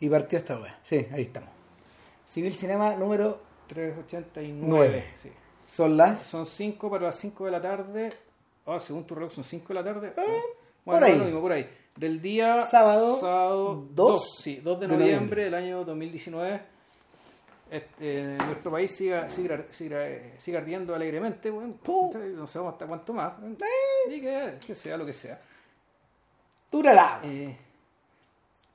Y partió esta weá. Sí, ahí estamos. Civil Cinema número 389. Nueve. Sí. son las. Son 5 para las 5 de la tarde. Ah, según tu reloj son 5 de la tarde. por bueno, ahí. lo mismo, por ahí. Del día Sábado, sábado dos 2, sí, 2 de de noviembre, noviembre. del año 2019. Este, eh, nuestro país siga, siga, siga, siga ardiendo alegremente. Bueno, no sabemos hasta cuánto más. Y que, que sea lo que sea. Durará. Eh,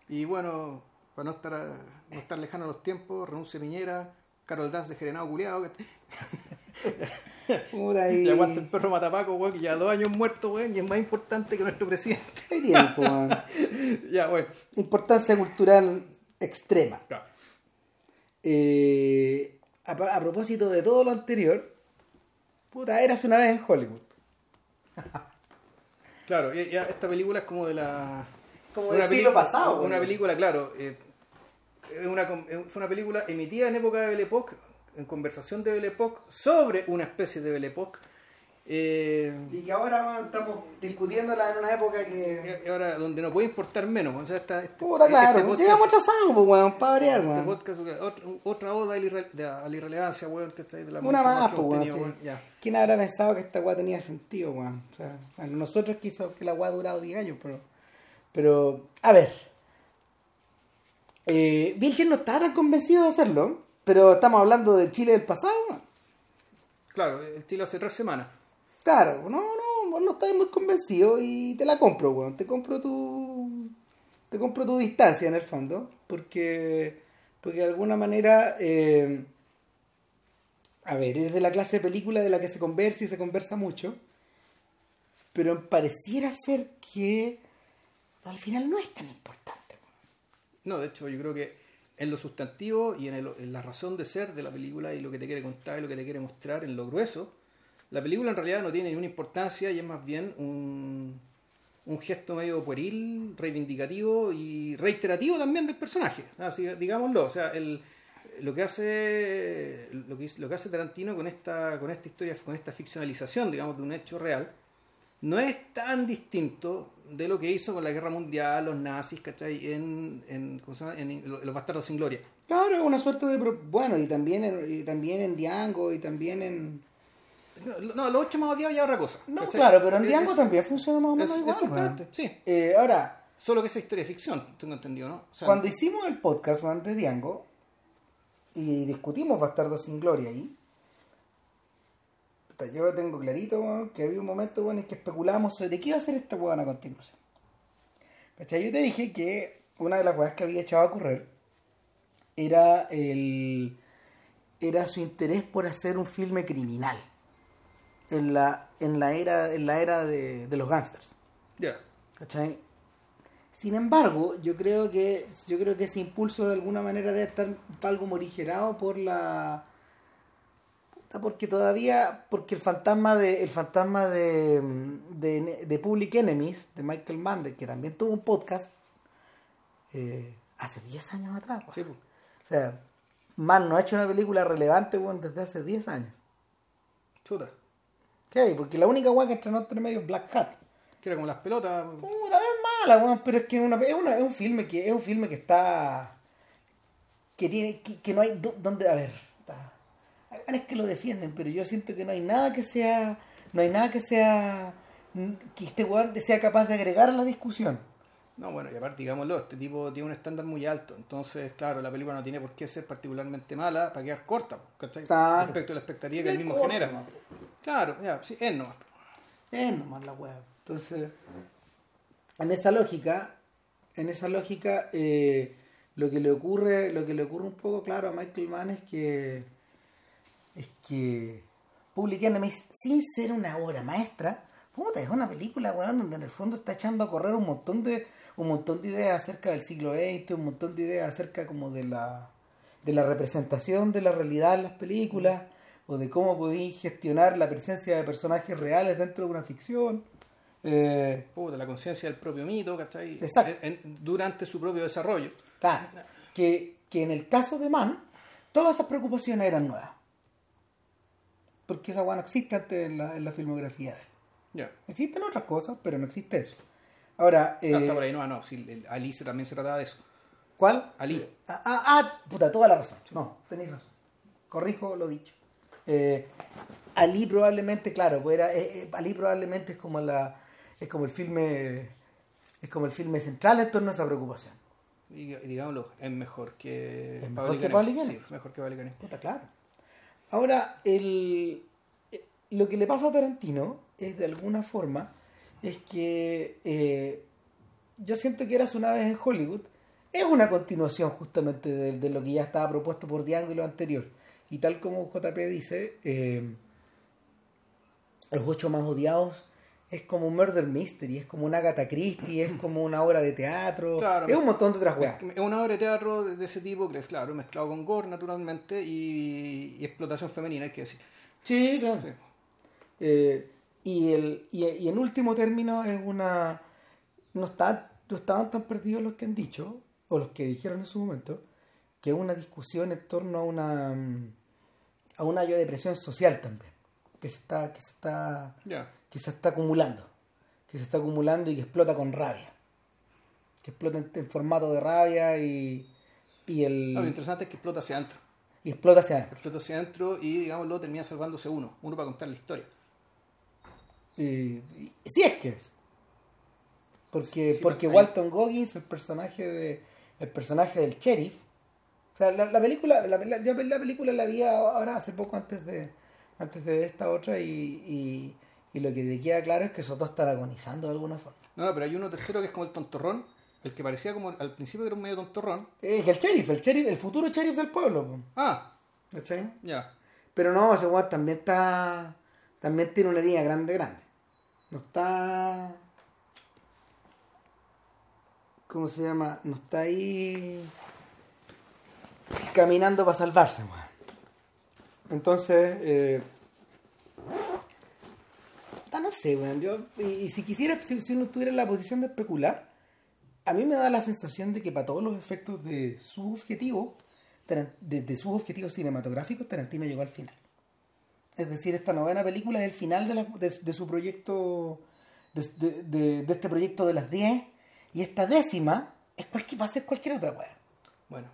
y bueno, para no estar, no estar lejano a los tiempos, renuncia Piñera, Carol Dance de Gerenado Culeado, y... aguanta el perro Matapaco, weón, que ya dos años muerto, weón, y es más importante que nuestro presidente. Hay tiempo, ya, bueno. Importancia cultural extrema. Claro. Eh, a, a propósito de todo lo anterior, puta, eras una vez en Hollywood. Claro, ya, ya esta película es como de la. Como del siglo pasado, Una película, claro. eh, una eh, fue una película emitida en época de Belle Époque, en conversación de Belle Époque, sobre una especie de Belle Époque. Eh, Y que ahora estamos discutiéndola en una época que. y ahora, donde no puede importar menos. O sea, esta- este- Puta, claro, este podcast- llegamos atrasados, pues, weón, para variar, este weón. podcast, otra, otra oda a la, irre- de- a la irrelevancia, weón, que está ahí de la Una más, pues, weón. sí. ¿Quién habrá pensado que esta weá tenía sentido, weón? O sea, bueno, nosotros quiso que la weá durado 10 años, pero. Pero, a ver. Eh, Vilchen no estaba tan convencido de hacerlo, pero estamos hablando del Chile del pasado. Claro, el Chile hace tres semanas. Claro, no, no, vos no estás muy convencido y te la compro, weón. Te compro tu. Te compro tu distancia en el fondo. Porque. Porque de alguna manera. eh, a ver, eres de la clase de película de la que se conversa y se conversa mucho. Pero pareciera ser que. Al final no es tan importante. No, de hecho, yo creo que en lo sustantivo y en, el- en la razón de ser de la película y lo que te quiere contar y lo que te quiere mostrar en lo grueso, la película en realidad no tiene ninguna importancia y es más bien un, gesto medio pueril, reivindicativo y reiterativo también del personaje. Así, digámoslo, o sea, el, lo que hace lo que, lo que hace Tarantino con esta con esta historia, con esta ficcionalización, digamos, de un hecho real, no es tan distinto de lo que hizo con la guerra mundial, los nazis, ¿cachai? En, en, ¿cómo se llama? en, Los Bastardos sin Gloria. Claro, es una suerte de. Bueno, y también en, y también en Diango y también en. No, los ocho más odiados ya otra cosa. No, ¿cachai? claro, pero en Diango es- también funciona más o menos es- igual. Sí. Eh, ahora, Solo que esa historia es ficción, tengo entendido, ¿no? O sea, Cuando hicimos el podcast de Diango y discutimos Bastardo sin Gloria ahí, puta, yo tengo clarito weón, que había un momento weón, en que especulábamos sobre qué iba a hacer esta weón a continuación. ¿Cachai? Yo te dije que una de las weas que había echado a correr era el era su interés por hacer un filme criminal en la, en la era, en la era de, de los gángsters. ya. ¿Cachai? Sin embargo, yo creo que yo creo que ese impulso de alguna manera debe estar algo morigerado por la porque todavía porque el fantasma de el fantasma de, de, de Public Enemies de Michael Mann que también tuvo un podcast eh, hace 10 años atrás. Sí, pues. o sea Mann no ha hecho una película relevante weón, desde hace 10 años Chuta. ¿Qué? porque la única weá que estrenó entre medio es Black Hat Que era como las pelotas. Puta, no es mala, weón, pero es que es, una- es, una- es un filme que es un filme que está que tiene que, que no hay do- donde a ver, hay es que lo defienden, pero yo siento que no hay nada que sea no hay nada que sea que este weón sea capaz de agregar a la discusión. No, bueno, y aparte, digámoslo, este tipo tiene un estándar muy alto. Entonces, claro, la película no tiene por qué ser particularmente mala para quedar corta, ¿cachai? Claro. Respecto a la expectativa que él mismo genera. ¿no? Claro, ya, sí, es nomás. Es nomás la weá. Entonces, en esa lógica, en esa lógica, eh, lo que le ocurre, lo que le ocurre un poco claro a Michael Mann es que es que Public sin ser una obra maestra, puta, es una película, weón, donde en el fondo está echando a correr un montón de, un montón de ideas acerca del siglo XX, un montón de ideas acerca como de la de la representación de la realidad en las películas, o de cómo podéis gestionar la presencia de personajes reales dentro de una ficción. Eh, Puta, la conciencia del propio mito, ¿cachai? Exacto. En- en- durante su propio desarrollo. Claro, que, que en el caso de Mann, todas esas preocupaciones eran nuevas. Porque esa weá no existe antes en la, en la filmografía de él. Ya. Existen otras cosas, pero no existe eso. Ahora, eh, Hasta por ahí no, no, sí, Alice también se trataba de eso. ¿Cuál? Ali. Ah, ah, ah, puta, toda la razón. No, tenéis razón. Corrijo lo dicho. Eh, Ali probablemente, claro, pues era, eh, eh, Ali probablemente es como la es como el filme es como el filme central en torno a esa preocupación. Y, digámoslo, es mejor que ¿Es mejor que Pablo? Sí, mejor que Pablo. Puta, claro. Ahora, el, eh, lo que le pasa a Tarantino es de alguna forma es que eh, yo siento que eras una vez en Hollywood es una continuación justamente de, lo que ya estaba propuesto por Diango y lo anterior. Y tal como JP dice, eh, Los ocho más odiados es como un murder mystery, es como una Agatha Christie, es como una obra de teatro, Claro, es un montón de otras weas. Es una obra de teatro de ese tipo que es, claro, mezclado con gore, naturalmente, y, y explotación femenina, hay que decir. Sí, claro. Sí. Eh, y, el, y, y en último término es una... No, está, no estaban tan perdidos los que han dicho, o los que dijeron en su momento, que es una discusión en torno a una mm, a una yo depresión social también, que se está, que se está, Ya. Que se está acumulando, que se está acumulando y que explota con rabia, que explota en, en formato de rabia y, y el No, lo interesante es que explota hacia adentro. y explota hacia adentro. Explota hacia adentro y, digamos, luego termina salvándose uno. Uno para contar la historia. Y, y- si es que es. Porque, Sí, sí, porque Walton Goggins, el personaje de el personaje del sheriff, o sea, la, la película, la, la- la película la vi ahora hace poco antes de antes de esta otra y, y, y lo que te queda claro es que esos dos están agonizando de alguna forma. No, no, pero hay uno tercero que es como el tontorrón, el que parecía como al principio que era un medio tontorrón. Es que el sheriff, el sheriff, el futuro sheriff del pueblo, po, Ah, ¿cachai? ya. Pero no, ese weón también está. También tiene una línea grande, grande. No está. ¿Cómo se llama? No está ahí. Caminando para salvarse, weón. Entonces. Eh, no sé, weón. Yo, y, si quisiera, si, si uno estuviera en la posición de especular, a mí me da la sensación de que para todos los efectos de su objetivo, Taran- de, de sus objetivos cinematográficos, Tarantino llegó al final. Es decir, esta novena película es el final de, la- de- su proyecto, de este proyecto de las 10, y esta décima es cualquier, va a ser cualquier otra weá. Bueno.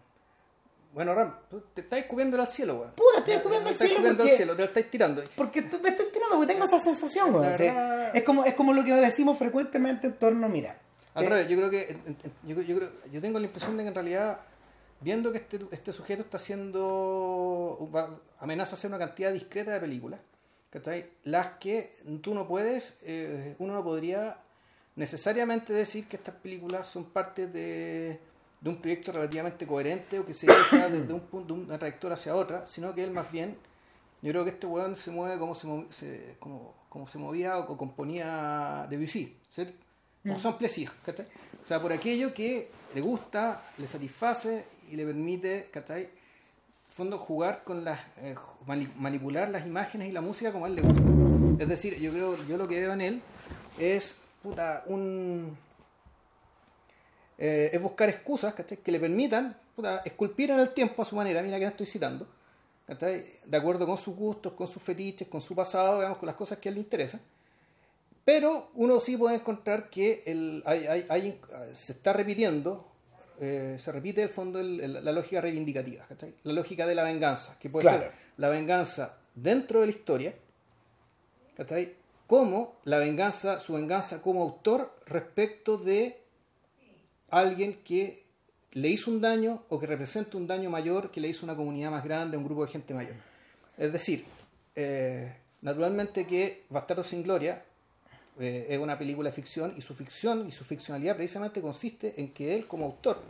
Bueno, Ram, tú te estáis cubriendo al cielo, weón. Puta, estoy escupiendo Te al cielo cubriendo al cielo, te la estáis tirando. Porque tú me estás tirando, porque tengo esa sensación, weón. Sí. verdad- Es, como, es como lo que decimos frecuentemente en torno, mira. Al eh, revés, yo creo que yo, creo- yo, creo- yo tengo la impresión de que en realidad, viendo que este, este sujeto está haciendo, amenaza a hacer una cantidad discreta de películas, ¿cachai? las que tú no puedes, eh, uno no podría necesariamente decir que estas películas son parte de, de un proyecto relativamente coherente o que se deja desde un punto, de una trayectoria hacia otra, sino que él más bien, yo creo que este weón se mueve como se, movi- se- como, como se movía o componía Debussy, ¿cierto? Como son plaisir, ¿cachai? O sea, por aquello que le gusta, le satisface y le permite, ¿cachai? En fondo jugar con las, eh, mani- manipular las imágenes y la música como a él le gusta. Es decir, yo creo, yo lo que veo en él es, puta, un... eh, es buscar excusas, ¿cachai? Que le permitan, puta, esculpir en el tiempo a su manera, mira que no estoy citando, ¿cachai? De acuerdo con sus gustos, con sus fetiches, con su pasado, digamos, con las cosas que a él le interesan. Pero uno sí puede encontrar que el, hay, hay- hay- se está repitiendo, eh, se repite el fondo el- el- la lógica reivindicativa, ¿cachai? la lógica de la venganza, que puede Claro. ser la venganza dentro de la historia, ¿cachai? como la venganza, su venganza como autor respecto de alguien que le hizo un daño o que representa un daño mayor que le hizo una comunidad más grande, un grupo de gente mayor. Es decir, eh, naturalmente que Bastardo sin Gloria eh, es una película de ficción y su ficción y su ficcionalidad precisamente consiste en que él como autor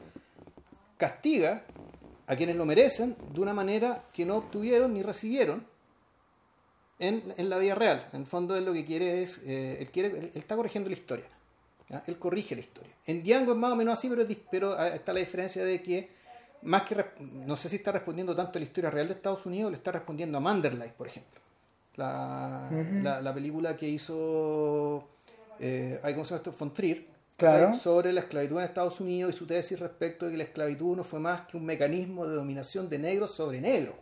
castiga a quienes lo merecen de una manera que no obtuvieron ni recibieron en, en la vida real. En el fondo él lo que quiere es, eh, él, quiere, él, él está corrigiendo la historia. ¿Ya? Él corrige la historia. En Django es más o menos así, pero, ah, está la diferencia de que más que no sé si está respondiendo tanto a la historia real de Estados Unidos, le está respondiendo a Manderley, por ejemplo. La, la, la película que hizo eh, ¿cómo se llama esto? Von Trier sobre la esclavitud en Estados Unidos y su tesis respecto de que la esclavitud no fue más que un mecanismo de dominación de negros sobre negros.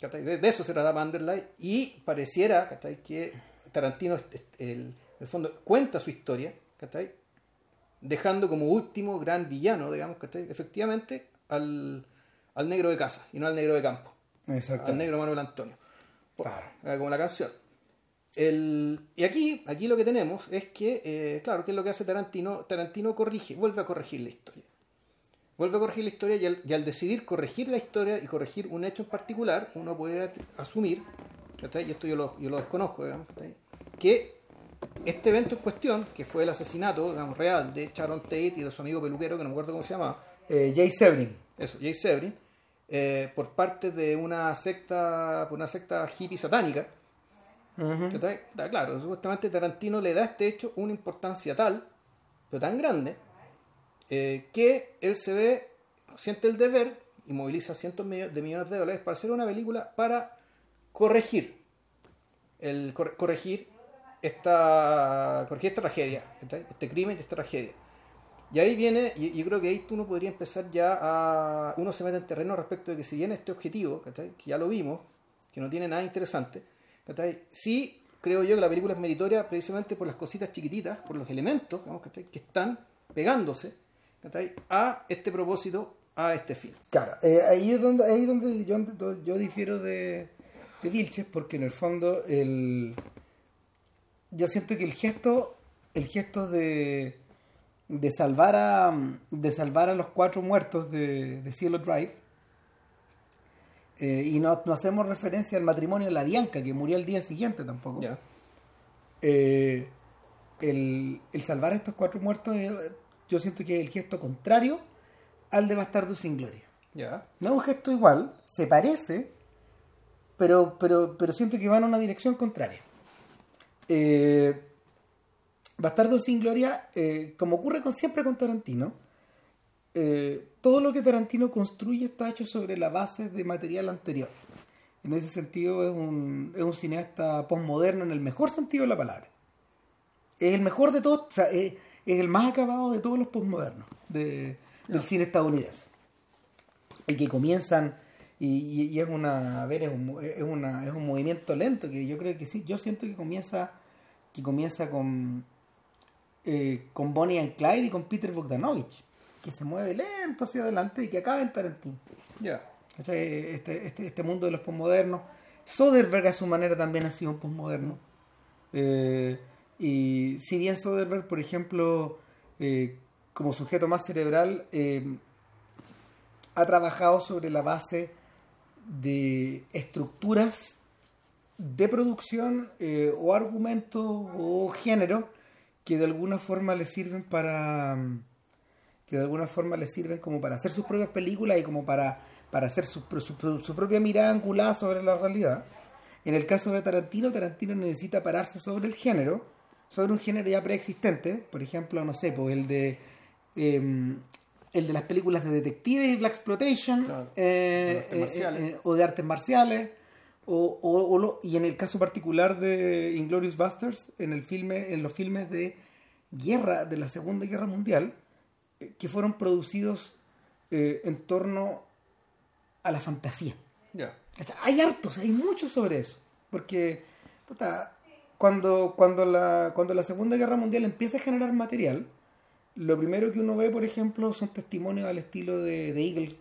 De, eso se trata Manderley y pareciera que Tarantino, est- el, en el fondo, cuenta su historia ¿cachai? dejando como último gran villano, digamos, ¿cachai? Efectivamente, al, al negro de casa y no al negro de campo. Exacto. Al negro Manuel Antonio. Por- Claro. eh, como la canción. El, y aquí, aquí lo que tenemos es que, eh, claro, ¿qué es lo que hace Tarantino? Tarantino corrige, vuelve a corregir la historia. Vuelve a corregir la historia y al, y al decidir corregir la historia y corregir un hecho en particular, uno puede asumir, ¿cachai? y esto yo lo, yo lo desconozco, digamos, ¿cachai? que este evento en cuestión, que fue el asesinato digamos, real de Sharon Tate y de su amigo peluquero, que no me acuerdo cómo se llamaba, Eh, Jay Sebring. eso, Jay Sebring, eh, por parte de una secta, por una secta hippie satánica. Da, Claro, supuestamente Tarantino le da a este hecho una importancia tal, pero tan grande, eh, que él se ve, siente el deber y moviliza cientos de millones de dólares para hacer una película para corregir, el, cor- corregir, esta, corregir esta tragedia, este crimen y esta tragedia. Y ahí viene, y yo creo que ahí uno podría empezar ya a. Uno se mete en terreno respecto de que si bien este objetivo, que ya lo vimos, que no tiene nada interesante, sí creo yo que la película es meritoria precisamente por las cositas chiquititas, por los elementos que están pegándose a este propósito, a este fin. Claro, eh, ahí es donde, ahí donde yo, yo difiero de, de Vilches, porque en el fondo el, yo siento que el gesto, el gesto de, de salvar a de salvar a los cuatro muertos de, de Cielo Drive, eh, y no, no hacemos referencia al matrimonio de la Bianca, que murió al día siguiente tampoco. Eh, el, el salvar a estos cuatro muertos, eh, yo siento que es el gesto contrario al de Bastardo sin Gloria. No es un gesto igual, se parece, pero, pero, pero siento que va en una dirección contraria. Eh, Bastardo sin Gloria, eh, como ocurre con, siempre con Tarantino, eh, todo lo que Tarantino construye está hecho sobre la base de material anterior. En ese sentido es un, es un cineasta postmoderno en el mejor sentido de la palabra. Es el mejor de todos, o sea, es, es el más acabado de todos los postmodernos de- del cine estadounidense y que comienzan y, es una a ver es un, es una es un movimiento lento que yo creo que sí yo siento que comienza que comienza con eh, con Bonnie and Clyde y con Peter Bogdanovich que se mueve lento hacia adelante y que acaba en Tarantino. Ya. Este, este, este mundo de los postmodernos Soderbergh a su manera también ha sido un postmoderno Eh, y si bien Soderbergh por ejemplo eh, como sujeto más cerebral eh, ha trabajado sobre la base de estructuras de producción eh, o argumentos o género que de alguna forma le sirven para que de alguna forma le sirven como para hacer sus propias películas y como para, para hacer su, propia mirada angulada sobre la realidad. En el caso de Tarantino, Tarantino necesita pararse sobre el género, sobre un género ya preexistente, por ejemplo, no sé, pues el de eh, el de las películas de detectives y Black Exploitation, Claro. eh, eh, eh, o de artes marciales, o, o- o lo- y en el caso particular de Inglorious Busters, en el filme, en los filmes de guerra de la Segunda Guerra Mundial, que fueron producidos eh, en torno a la fantasía. Ya. ¿Cachai? Hay hartos, hay muchos sobre eso. Porque puta, cuando, cuando, la, cuando la Segunda Guerra Mundial empieza a generar material, lo primero que uno ve, por ejemplo, son testimonios al estilo de, de Eagle.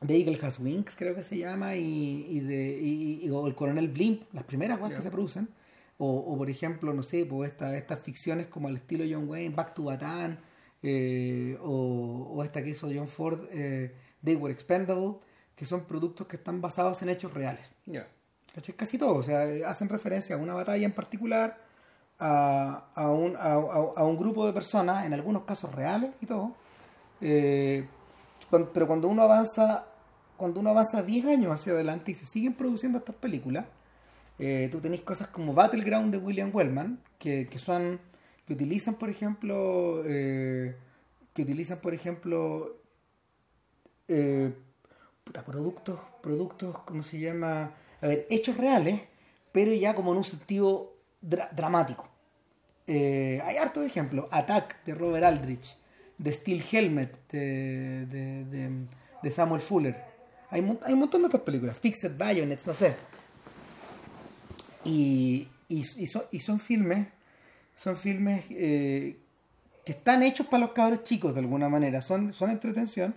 De Eagle Has Wings, creo que se llama, y, y de, y- y- o el Coronel Blimp, las primeras weas Ya. que se producen. O, o, por ejemplo, no sé, pues esta- estas ficciones como al estilo John Wayne, Back to Bataan, eh, o, o esta que hizo John Ford, eh, They Were Expendable, que son productos que están basados en hechos reales. Ya. ¿Cachai? Casi todo, o sea, hacen referencia a una batalla en particular, a, a, un, a, a- un grupo de personas, en algunos casos reales y todo. Eh, pero cuando uno avanza, cuando uno avanza 10 años hacia adelante y se siguen produciendo estas películas, eh, tú tenés cosas como Battleground de William Wellman, que, que son, que utilizan, por ejemplo, eh, que utilizan, por ejemplo, productos, productos, ¿cómo se llama? A ver, hechos reales, pero ya como en un sentido dra- dramático. Eh, hay hartos ejemplos. Attack de Robert Aldrich, de Steel Helmet de, de, Samuel Fuller. Hay, hay un montón de otras películas. Fixed Bayonets, no sé. Y, y, y son, y son filmes, son filmes eh, que están hechos para los cabros chicos de alguna manera, son, son entretención,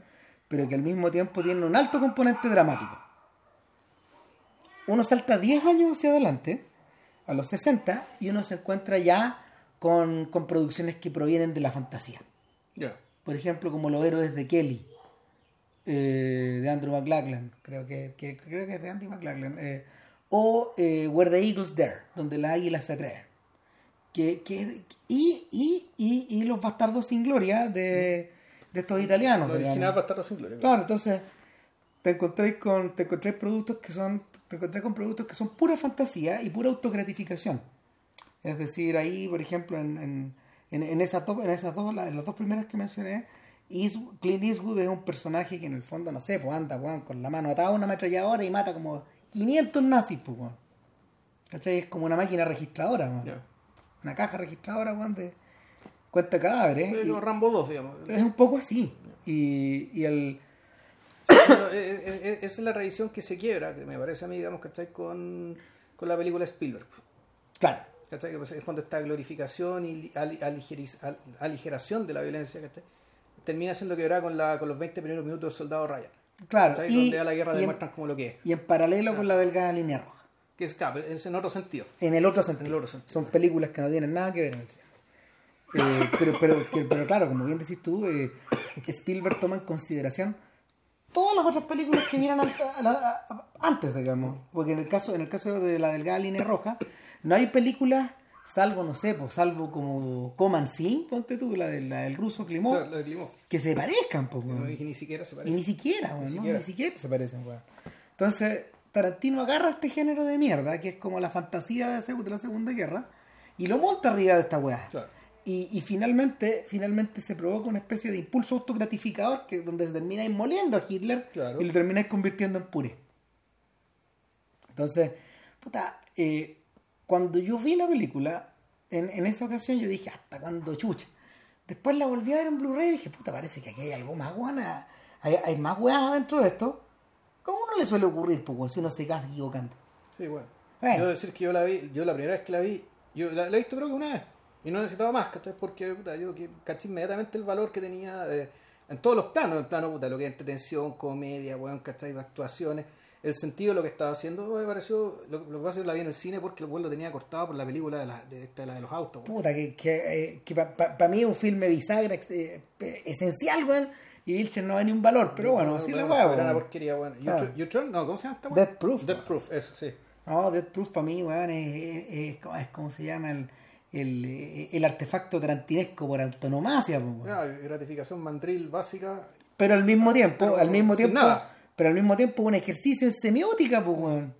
pero que al mismo tiempo tienen un alto componente dramático. Uno salta 10 años hacia adelante, a los 60, y uno se encuentra ya con, con producciones que provienen de la fantasía. Por ejemplo, como Los Héroes de Kelly, eh, de Andrew McLachlan, creo que, que- creo que es de Andy McLachlan, eh, o eh, Where the Eagles Dare, donde las águilas se atreven. Que, que, y, y, y, y Los Bastardos sin Gloria de, de estos italianos. Lo digamos. original estar sin gloria. Claro, entonces te encontréis con te encontréis productos que son te encontré con productos que son pura fantasía y pura autogratificación. Es decir, ahí, por ejemplo, en, en, en, en esas dos, en esas dos, la- en las dos primeras que mencioné, Eastwood- Clint Eastwood es un personaje que en el fondo, no sé, pues anda, weón, con la mano atada a una ametralladora y mata como 500 nazis, pues, weón. ¿Cachai? Es como una máquina registradora, weón. Una caja registradora, weón, de cuenta cadáveres. Es y- Rambo 2, digamos. es un poco así. Y, y el... Pero, eh, eh, eh, esa es la tradición que se quiebra, que me parece a mí, digamos, ¿cachai? Con, con la película Spielberg. Claro. ¿Cachai? Que pues, en el fondo esta glorificación y ali- aligeriz- al- aligeración de la violencia, ¿cachai? Termina siendo quebrada con, la, con los 20 primeros minutos del soldado Ryan. Claro, ¿cachai? y, Donde a la guerra y en, como lo que es. y en paralelo con la delgada línea roja. Que es, claro, es en otro sentido. En el otro sentido. En el otro sentido. Son películas que no tienen nada que ver en el cine. Eh, pero, pero, pero claro, como bien decís tú, eh, Spielberg toma en consideración todas las otras películas que miran al- antes, digamos. Porque en el caso, en el caso de la delgada línea roja, no hay películas, salvo, no sé, pues, salvo como Coman Sin, ponte tú, la, de- la del ruso Klimov, lo de Klimov. que se parezcan, pues, weón. Y ni siquiera se Y parece. ni siquiera, weón, ¿no? siquiera. Ni siquiera se parecen, weón. Entonces, Tarantino agarra este género de mierda, que es como la fantasía de, la Segunda Guerra, y lo monta arriba de esta weá. Claro. Y, y finalmente, finalmente se provoca una especie de impulso autogratificador que donde se termina inmoliendo a Hitler Claro. y lo termináis convirtiendo en puré. Entonces, puta, eh, cuando yo vi la película, en, en esa ocasión yo dije, hasta cuando chucha. Después la volví a ver en Blu-ray y dije, puta, parece que aquí hay algo más guana, hay, hay más weas dentro de esto. ¿Cómo no le suele ocurrir, pues, weón, si uno se casa equivocando? Sí, bueno. Bueno. Yo decir que yo la vi, yo la primera vez que la vi, yo la, la he visto creo que una vez. Y no necesitaba más, ¿cachai? Porque puta, yo que caché inmediatamente el valor que tenía en todos los planos, en el plano puta, lo que es entretención, comedia, weón, ¿cachai? Actuaciones, el sentido de lo que estaba haciendo me pareció, lo, lo que pasa es que la vi en el cine porque el lo tenía cortado por la película de, la, de, esta, la de los autos. Puta, que, que, eh, que para mí es un filme bisagra eh, esencial, weón. Y Vilcher no da ni un valor, pero bueno, así la Una soberana weón. porquería. You Claro. No, ¿cómo se llama esta? Death Proof, Death. Proof, eso, sí. No, Death Proof para mí, weón, es, es, es como- se llama el, el, eh, el artefacto tarantinesco por autonomacia. Ya, gratificación mandril básica. Pero al mismo tiempo, al mismo sin tiempo, nada. Pero al mismo tiempo un ejercicio en semiótica, pues, weón.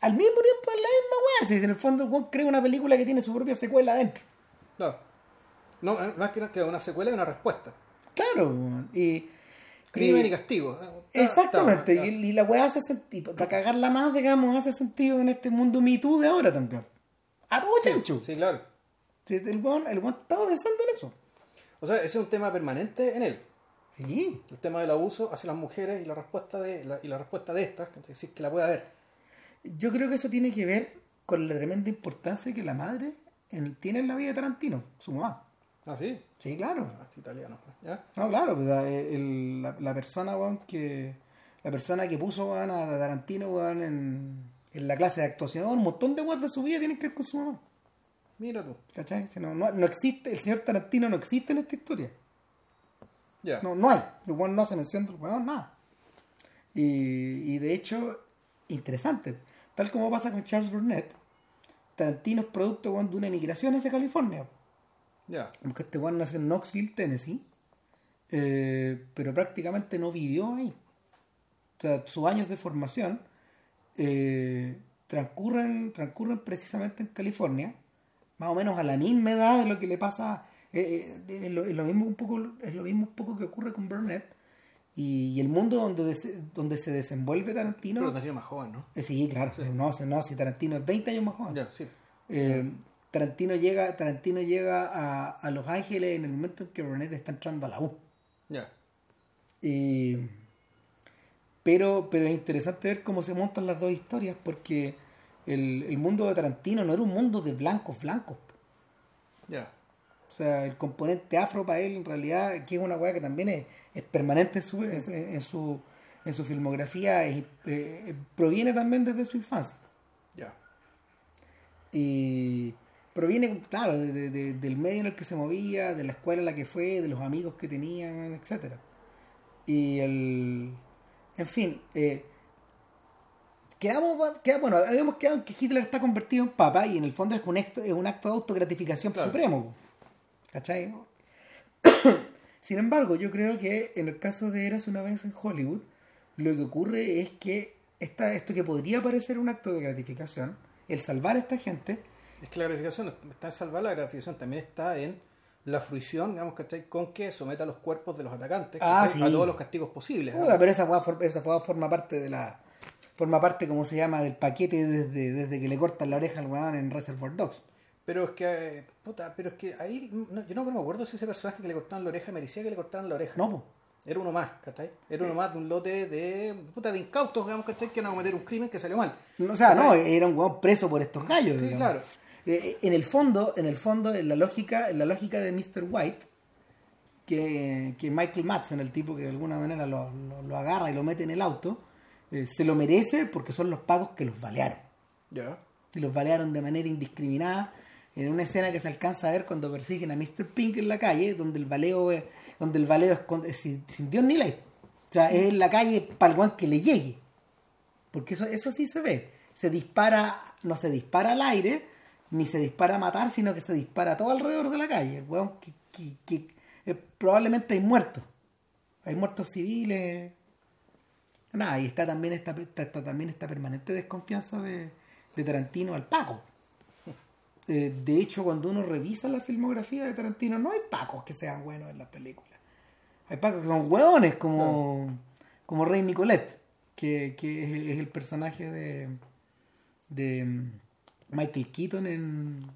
Al mismo tiempo es la misma weá, si en el fondo el weón crea una película que tiene su propia secuela adentro. Claro. No, eh, más que nada que una secuela y una respuesta. Claro, weón. Y, Crimen y- y castigo. Exactamente, Ah, y, y la weá hace sentido, para cagarla más, digamos, hace sentido en este mundo Me Too de ahora también. A todo chancho. Sí, claro. Sí, El weón, el weón estaba pensando en eso. O sea, ese es un tema permanente en él. Sí. El tema del abuso hacia las mujeres y la respuesta de la, y la respuesta de estas, que decir que la puede haber. Yo creo que eso tiene que ver con la tremenda importancia que la madre en- tiene en la vida de Tarantino, su mamá. Ah, sí. Sí, claro. Ah, este italiano. ¿Ya? No, claro, pues, la, el- la, la persona, que. La persona que puso a Tarantino en, en la clase de actuación, un montón de weas de su vida tienen que ver con su mamá. Mira tú. ¿Cachai? Si no, no, no existe, el señor Tarantino no existe en esta historia. No, no hay. El weón no hace mención del weón, nada. Y, y de hecho, interesante. Tal como pasa con Charles Burnett, Tarantino es producto weón, de una emigración hacia California. Ya. Porque este weón nació en Knoxville, Tennessee, eh, pero prácticamente no vivió ahí. O sea, sus años de formación eh, transcurren, transcurren precisamente en California, más o menos a la misma edad de lo que le pasa, eh, eh, es, lo, es lo mismo un poco, es lo mismo un poco que ocurre con Burnett, y, y el mundo donde, des- donde se desenvuelve Tarantino... Pero nació más joven, ¿no? eh, sí, claro, no, no, si Tarantino es 20 años más joven. Ya, sí. Eh, Tarantino llega, Tarantino llega a, a Los Ángeles en el momento en que Burnett está entrando a la U. Ya. Y- pero, pero es interesante ver cómo se montan las dos historias porque el, el mundo de Tarantino no era un mundo de blancos blancos. Ya. O sea, el componente afro para él en realidad, que es una weá que también es, es permanente en su, en, en su, en su filmografía, eh, proviene también desde su infancia. Ya. Y proviene, claro, de- de- de- del medio en el que se movía, de la escuela en la que fue, de los amigos que tenían, etcétera. Y el. En fin, eh, quedamos, queda- bueno, habíamos quedado en que Hitler está convertido en papa y en el fondo es un acto, es un acto de autogratificación Claro. supremo. ¿Cachai? Sin embargo, yo creo que en el caso de Eras una vez en Hollywood, lo que ocurre es que esta, esto que podría parecer un acto de gratificación, el salvar a esta gente, Es que la gratificación está en salvar, la gratificación también está en la fruición, digamos, ¿cachai? Con que someta los cuerpos de los atacantes Ah, a todos los castigos posibles. Digamos. pero esa esa forma parte de la. Forma parte, como se llama, del paquete desde, desde que le cortan la oreja al weón en Reservoir Dogs. Pero es que, eh, puta, pero es que ahí, no, yo no me acuerdo si ese personaje que le cortaban la oreja merecía que le cortaran la oreja. No, po. Era uno más, ¿cachai? Era uno más de un lote de, puta, de incautos, digamos, ¿cachai? Que iban a cometer un crimen que salió mal. No, O sea, no, era un weón preso por estos gallos. Sí, digamos. claro. Eh, en el fondo, en el fondo, en la lógica, en la lógica de Mr. White, que, que Michael Madsen, el tipo que de alguna manera lo, lo- lo agarra y lo mete en el auto, eh, se lo merece porque son los pagos que los balearon. Ya. y los balearon de manera indiscriminada en una escena que se alcanza a ver cuando persiguen a Mr. Pink en la calle donde el baleo es, donde el baleo es, con- es sin, sin Dios ni ley. O sea es en la calle para el que le llegue. Porque eso, eso sí se ve. Se dispara no se dispara al aire ni se dispara a matar sino que se dispara todo alrededor de la calle. El weón que, que- que- eh, probablemente hay muertos. Hay muertos civiles. Nada, y está también esta, está, está también esta permanente desconfianza de, de Tarantino al Paco. Eh, de hecho, cuando uno revisa la filmografía de Tarantino, no hay Pacos que sean buenos en las películas. Hay Pacos que son hueones, como, como Rey Nicolette, que, que es, el, es el personaje de, de mm, Michael Keaton en,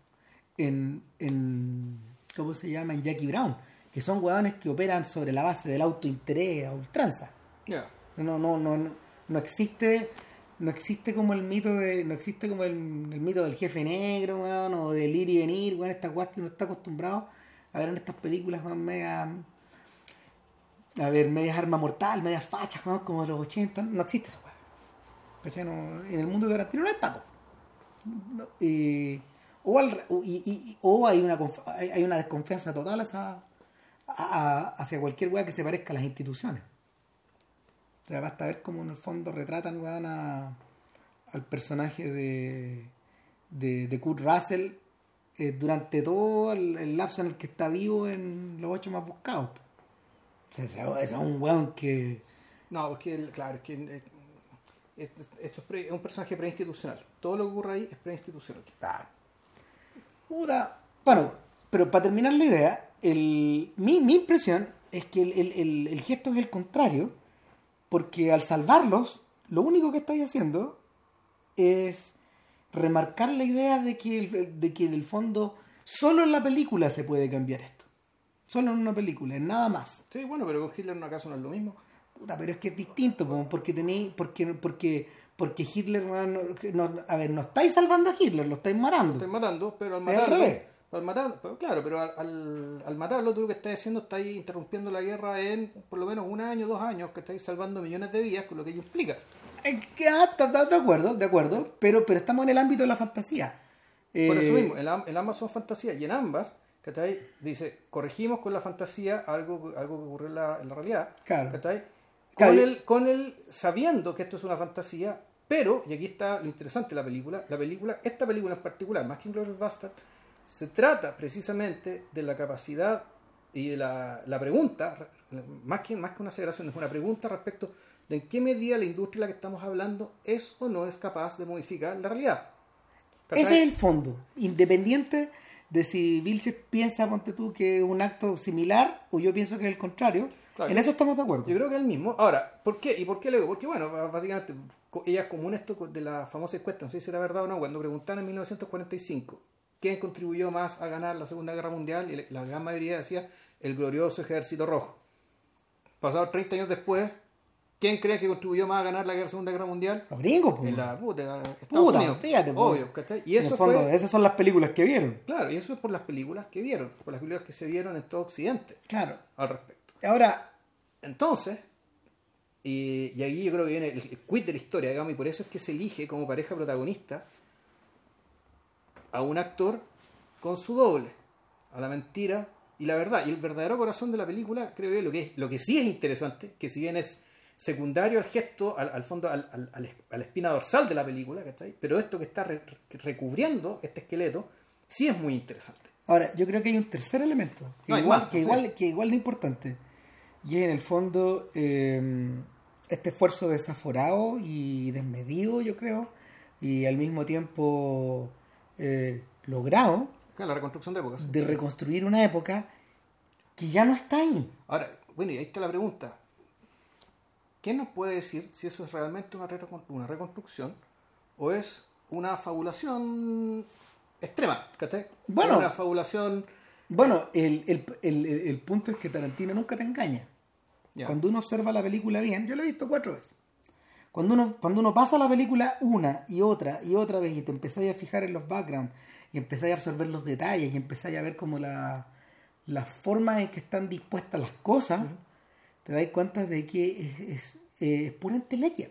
en, en. ¿Cómo se llama? En Jackie Brown. Que son hueones que operan sobre la base del autointerés a ultranza. No, no, no, no, no existe, no existe como el mito de, no existe como el, el mito del jefe negro, weón, o del ir y venir, weón, estas weas que uno está acostumbrado a ver en estas películas, weón, a ver, medias arma mortal, medias fachas, weón, como de los 80, no existe. ¿Cachai? No, en el mundo de Tarantino no hay Paco. No, o, al y- o hay una hay, una desconfianza total hacia, cualquier wea que se parezca a las instituciones. O sea, basta ver cómo en el fondo retratan weón, a- al personaje de, de, de Kurt Russell eh, durante todo el, el lapso en el que está vivo en los ocho más buscados. O sea, es un weón que. No, es que, el- claro, es que eh, esto, esto es, pre- es un personaje preinstitucional. Todo lo que ocurre ahí es preinstitucional. Puta. Bueno, pero para terminar la idea, el, mi, mi impresión es que el, el- el- el gesto es el contrario, porque al salvarlos, lo único que estáis haciendo es remarcar la idea de que, el- de que en el fondo solo en la película se puede cambiar esto. Solo en una película, en nada más. Sí, bueno, pero con Hitler no acaso no es lo mismo. Puta, pero es que es distinto, po, porque tenéis, porque, porque, porque Hitler, no, no- a ver, no estáis salvando a Hitler, lo estáis matando. Estoy matando, pero al Es al matarlo. revés. Al matar, pero claro, pero al, al, matarlo, tú lo que estás haciendo, estás interrumpiendo la guerra en por lo menos un año, dos años, que estáis salvando millones de vidas, con lo que ello implica. Eh, ah, de acuerdo, de acuerdo, pero, pero estamos en el ámbito de la fantasía. Por Eh, eso mismo, en, am- en ambas son fantasías, y en ambas, ¿cachai? Dice, corregimos con la fantasía algo, algo que ocurrió en la, en la realidad, Claro. ¿cachai? Claro, Con y- el, con el, sabiendo que esto es una fantasía, pero, y aquí está lo interesante de la película, la película, esta película en particular, más que Inglourious Bastard, se trata precisamente de la capacidad y de la, la pregunta, más que, más que una aseveración, es una pregunta respecto de en qué medida la industria de la que estamos hablando es o no es capaz de modificar la realidad. ¿Cachai? ese es el fondo, independiente de si Vilches piensa, ponte tú, que es un acto similar o yo pienso que es el contrario. Claro. En eso estamos de acuerdo. Yo creo que es el mismo. Ahora, ¿por qué? ¿Y por qué le digo? Porque, bueno, básicamente, ella es común esto de la famosa encuesta, no sé si era verdad o no, cuando preguntaron en 1945 quién contribuyó más a ganar la Segunda Guerra Mundial, y la gran mayoría decía el glorioso Ejército Rojo. Pasados 30 años después, ¿Quién cree que contribuyó más a ganar la guerra- Segunda Guerra Mundial? Los gringos, pues. En la puta, Puta, Unidos. fíjate, pues. Obvio, ¿cachai? Y eso fondo, fue. esas son las películas que vieron. Claro, y eso es por las películas que vieron, por las películas que se vieron en todo Occidente Claro. al respecto. Ahora, Entonces, y, y ahí yo creo que viene el, el quid de la historia, digamos, y por eso es que se elige como pareja protagonista a un actor con su doble, a la mentira y la verdad. Y el verdadero corazón de la película, creo yo, lo que, es, lo que sí es interesante, que si bien es secundario al gesto, al, al fondo, al, al- a la espina dorsal de la película, ¿cachai? Pero esto que está re- recubriendo este esqueleto, sí es muy interesante. ahora, yo creo que hay un tercer elemento, que, No, igual, más, que, igual, que igual de importante. Y en el fondo eh, este esfuerzo desaforado y desmedido, yo creo, y al mismo tiempo eh, logrado Claro, la reconstrucción de épocas. de reconstruir una época que ya no está ahí. Ahora, bueno, y ahí está la pregunta. ¿Quién nos puede decir si eso es realmente una, una reconstrucción o es una fabulación extrema? ¿cachai? Bueno. Una fabulación... Bueno, el, el, el, el- punto es que Tarantino nunca te engaña. Cuando uno observa la película bien, yo la he visto cuatro veces. Cuando uno, cuando uno pasa la película una y otra y otra vez y te empezáis a fijar en los backgrounds y empezáis a absorber los detalles y empezáis a ver como la, la forma en que están dispuestas las cosas, te dais cuenta de que es, es, eh, es pura entelequia.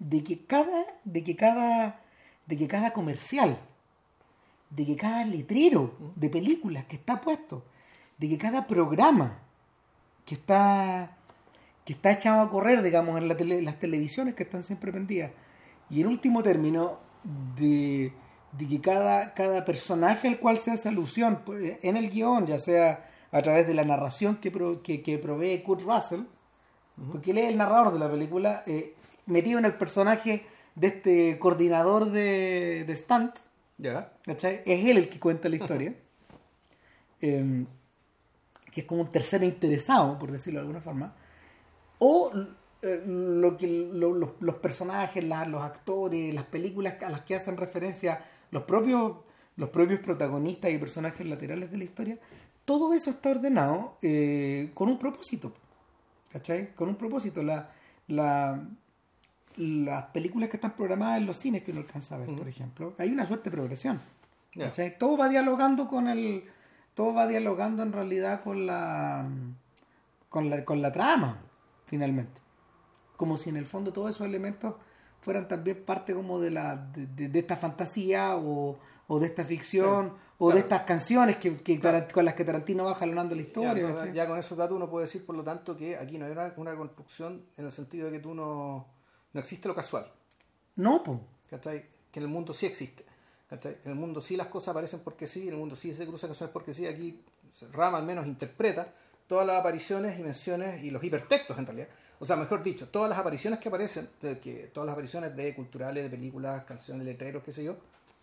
De que cada, de que cada, de que cada comercial, de que cada letrero de películas que está puesto, de que cada programa que está que está echado a correr, digamos, en la tele- las televisiones que están siempre prendidas. Y en último término, de, de que cada, cada personaje al cual se hace alusión pues, en el guion, ya sea a través de la narración que, pro- que, que provee Kurt Russell, porque él es el narrador de la película, eh, metido en el personaje de este coordinador de, de stunt. ¿cachai? Es él el que cuenta la historia. Eh, que es como un tercero interesado, por decirlo de alguna forma. O eh, lo que lo- los, los personajes, la- los actores, las películas a las que hacen referencia los propios, los propios protagonistas y personajes laterales de la historia, todo eso está ordenado eh, con un propósito. ¿Cachai? Con un propósito. La, la, las películas que están programadas en los cines que uno alcanza a ver, por ejemplo, hay una suerte de progresión. ¿cachai? Todo va dialogando con el. Todo va dialogando en realidad con la. con la, con la trama, finalmente. Como si en el fondo todos esos elementos fueran también parte como de la. de, de- de esta fantasía o, o de esta ficción Claro, o de estas canciones que, con las que Tarantino va jalonando la historia. ya con esos datos uno puede decir, por lo tanto, que aquí no hay una, construcción en el sentido de que tú no, no existe lo casual. No, pues. Que en el mundo sí existe. ¿cachai? En el mundo sí las cosas aparecen porque sí, en el mundo sí se cruzan canciones porque sí. Aquí Rama al menos interpreta todas las apariciones y menciones y los hipertextos en realidad. O sea, mejor dicho, todas las apariciones que aparecen, de que, todas las apariciones de culturales, de películas, canciones, letreros, qué sé yo,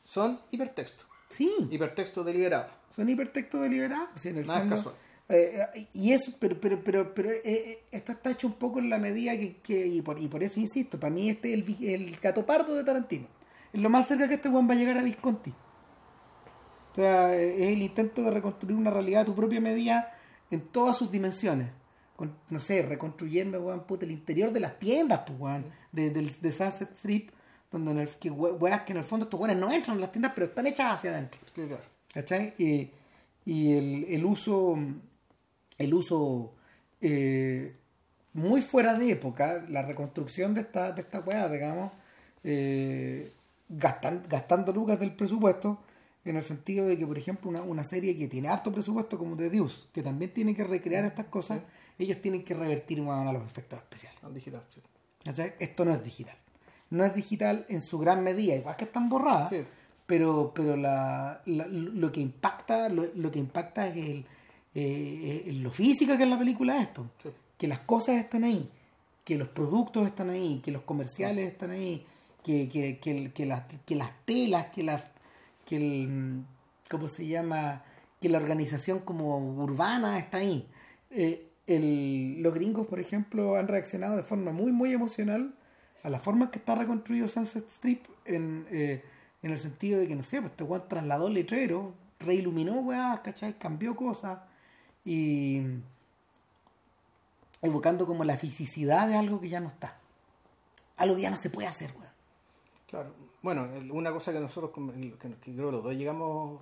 son hipertextos. Sí. Hipertextos deliberados. Son hipertextos deliberados, sí, en el Nada es fondo. casual. Eh, y eso, pero, pero, pero, pero eh, eh, esto está hecho un poco en la medida que, que- y, por, y por eso insisto, para mí este es el, el gato pardo de Tarantino. Es lo más cerca que este weón va a llegar a Visconti. O sea, es el intento de reconstruir una realidad a tu propia medida en todas sus dimensiones. Con, no sé, reconstruyendo, weón, puta, el interior de las tiendas, pues, weón, de, de Sunset Strip, donde en el, que, we- weas que en el fondo estos weones no entran en las tiendas, pero están hechas hacia adentro. ¿Cachai? Y, y el, el uso, el uso eh, muy fuera de época, la reconstrucción de esta, de esta weá, digamos, eh, gastan- gastando lucas del presupuesto, en el sentido de que, por ejemplo, una, una serie que tiene harto presupuesto como The Deuce, que también tiene que recrear estas cosas, ellos tienen que revertir weón, a los efectos especiales. Al digital, sí. ¿Cachai? Esto no es digital. No es digital en su gran medida, igual que están borradas, Sí. pero, pero la, la- lo que impacta, lo, lo que impacta es el, eh, eh, lo física que es la película es, po. Sí. que las cosas están ahí, que los productos están ahí, que los comerciales están ahí, que, que, que, que las, que las telas, que las que el ¿cómo se llama? que la organización como urbana está ahí. Eh, el- los gringos, por ejemplo, han reaccionado de forma muy, muy emocional a la forma en que está reconstruido Sunset Strip en, eh, en el sentido de que, no sé, pues este weón trasladó letrero, reiluminó weá, ¿cachai? Cambió cosas y, evocando como la fisicidad de algo que ya no está. Algo que ya no se puede hacer, weón. Claro. Bueno, una cosa que nosotros, que, que creo los dos llegamos,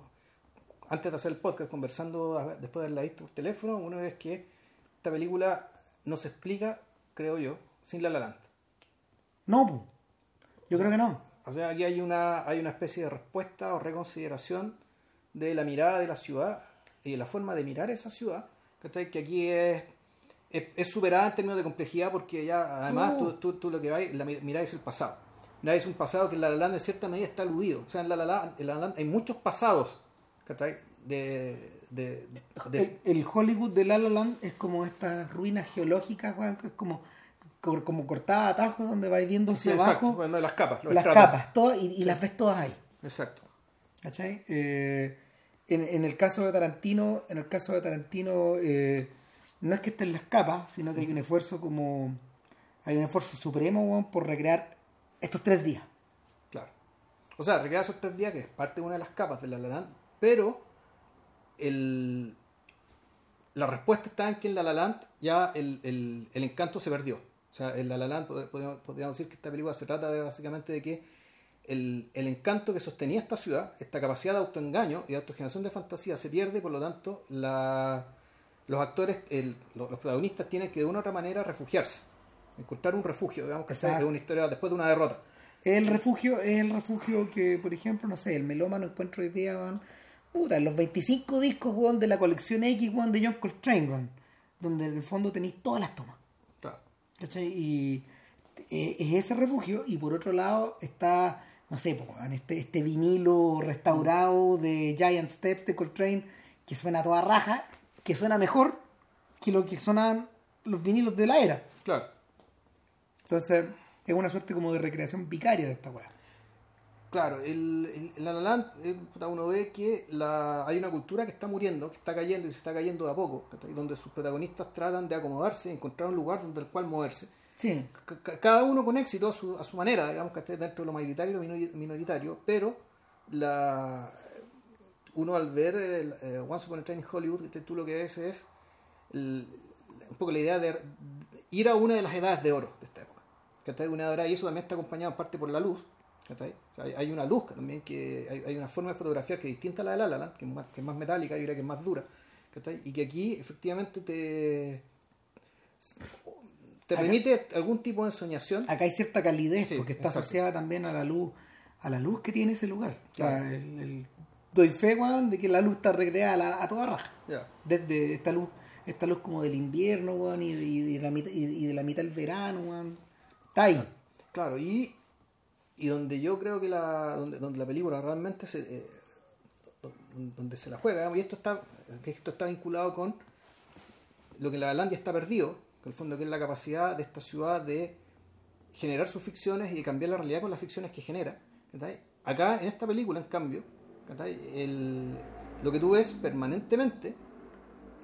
antes de hacer el podcast, conversando después de haberla visto por teléfono, uno es que esta película no se explica, creo yo, sin La La Land. No, yo creo que no. O sea, aquí hay una, hay una especie de respuesta o reconsideración de la mirada de la ciudad y de la forma de mirar esa ciudad, que aquí es, es, es superada en términos de complejidad porque ya además tú, tú, tú lo que vais, la mi- miráis el pasado. Miráis un pasado que en La La Land en cierta medida está aludido. O sea, en La La Land, en La La Land hay muchos pasados, ¿cachai? De, de, de- El, el Hollywood de La La Land es como estas ruinas geológicas, es como, como, cortada a atajos donde vais viendo Sí, hacia exacto, abajo bueno, las capas, las estratos. capas, todas, y, y las ves todas ahí. Exacto. ¿Cachai? Eh, en, en el caso de Tarantino, en el caso de Tarantino, eh, no es que estén las capas, sino que hay un esfuerzo como. Hay un esfuerzo supremo weón, por recrear estos tres días. Claro. O sea, recrear esos tres días que es parte de una de las capas de la La Land, pero el, la respuesta está en que en La La Land ya el, el- el encanto se perdió. O sea, en La La Land pod- podríamos, decir que esta película se trata de, básicamente de que el, el encanto que sostenía esta ciudad, esta capacidad de autoengaño y de autogeneración de fantasía se pierde, por lo tanto, la, los actores, los, los protagonistas tienen que de una u otra manera refugiarse, encontrar un refugio, digamos que esa es una historia después de una derrota. El refugio es el refugio que, por ejemplo, no sé, el melómano encuentra hoy día, weón, puta, en los 25 discos weón, de la colección X weón, de John Coltrane, weón, donde en el fondo tenéis todas las tomas. Claro. ¿Cachai? Y eh, es ese refugio, y por otro lado está, no sé, weón, este, este vinilo restaurado de Giant Steps de Coltrane, que suena a toda raja, que suena mejor que lo que sonan los vinilos de la era. Claro. Entonces, es una suerte como de recreación vicaria de esta weá. Claro, el, el, el La La eh, puta, uno ve que la, hay una cultura que está muriendo, que está cayendo y se está cayendo de a poco, ¿cachai? donde sus protagonistas tratan de acomodarse, encontrar un lugar donde el cual moverse. Sí, cada uno con éxito a su, a su manera, digamos que esté dentro de lo mayoritario y lo minori- minoritario, pero la uno al ver el, eh, Once Upon a Time in Hollywood, tú lo que ves es el- un poco la idea de ir a una de las edades de oro de esta época. ¿Cachai? Una edad, y eso también está acompañado en parte por la luz. ¿cachai? O sea, hay, hay una luz también que hay, hay una forma de fotografiar que es distinta a la de La La que es más, que es más metálica, yo diría que es más dura. ¿cachai? Y que aquí efectivamente te te Acá- remite algún tipo de ensoñación. acá hay cierta calidez Sí, porque está exacto. asociada también a la luz, a la luz que tiene ese lugar. O sea, el- el- doy fe, weón, de que la luz está recreada a, toda raja. Desde esta luz, esta luz como del invierno, weón, y de, y de la mitad, y, y de la mitad del verano, weón. Está. Claro, y, y donde yo creo que la, donde, donde la película realmente se, eh, donde se la juega, y esto está, que esto está vinculado con lo que la Landia está perdido, que en el fondo que es la capacidad de esta ciudad de generar sus ficciones y de cambiar la realidad con las ficciones que genera. Acá, en esta película, en cambio. El- lo que tú ves permanentemente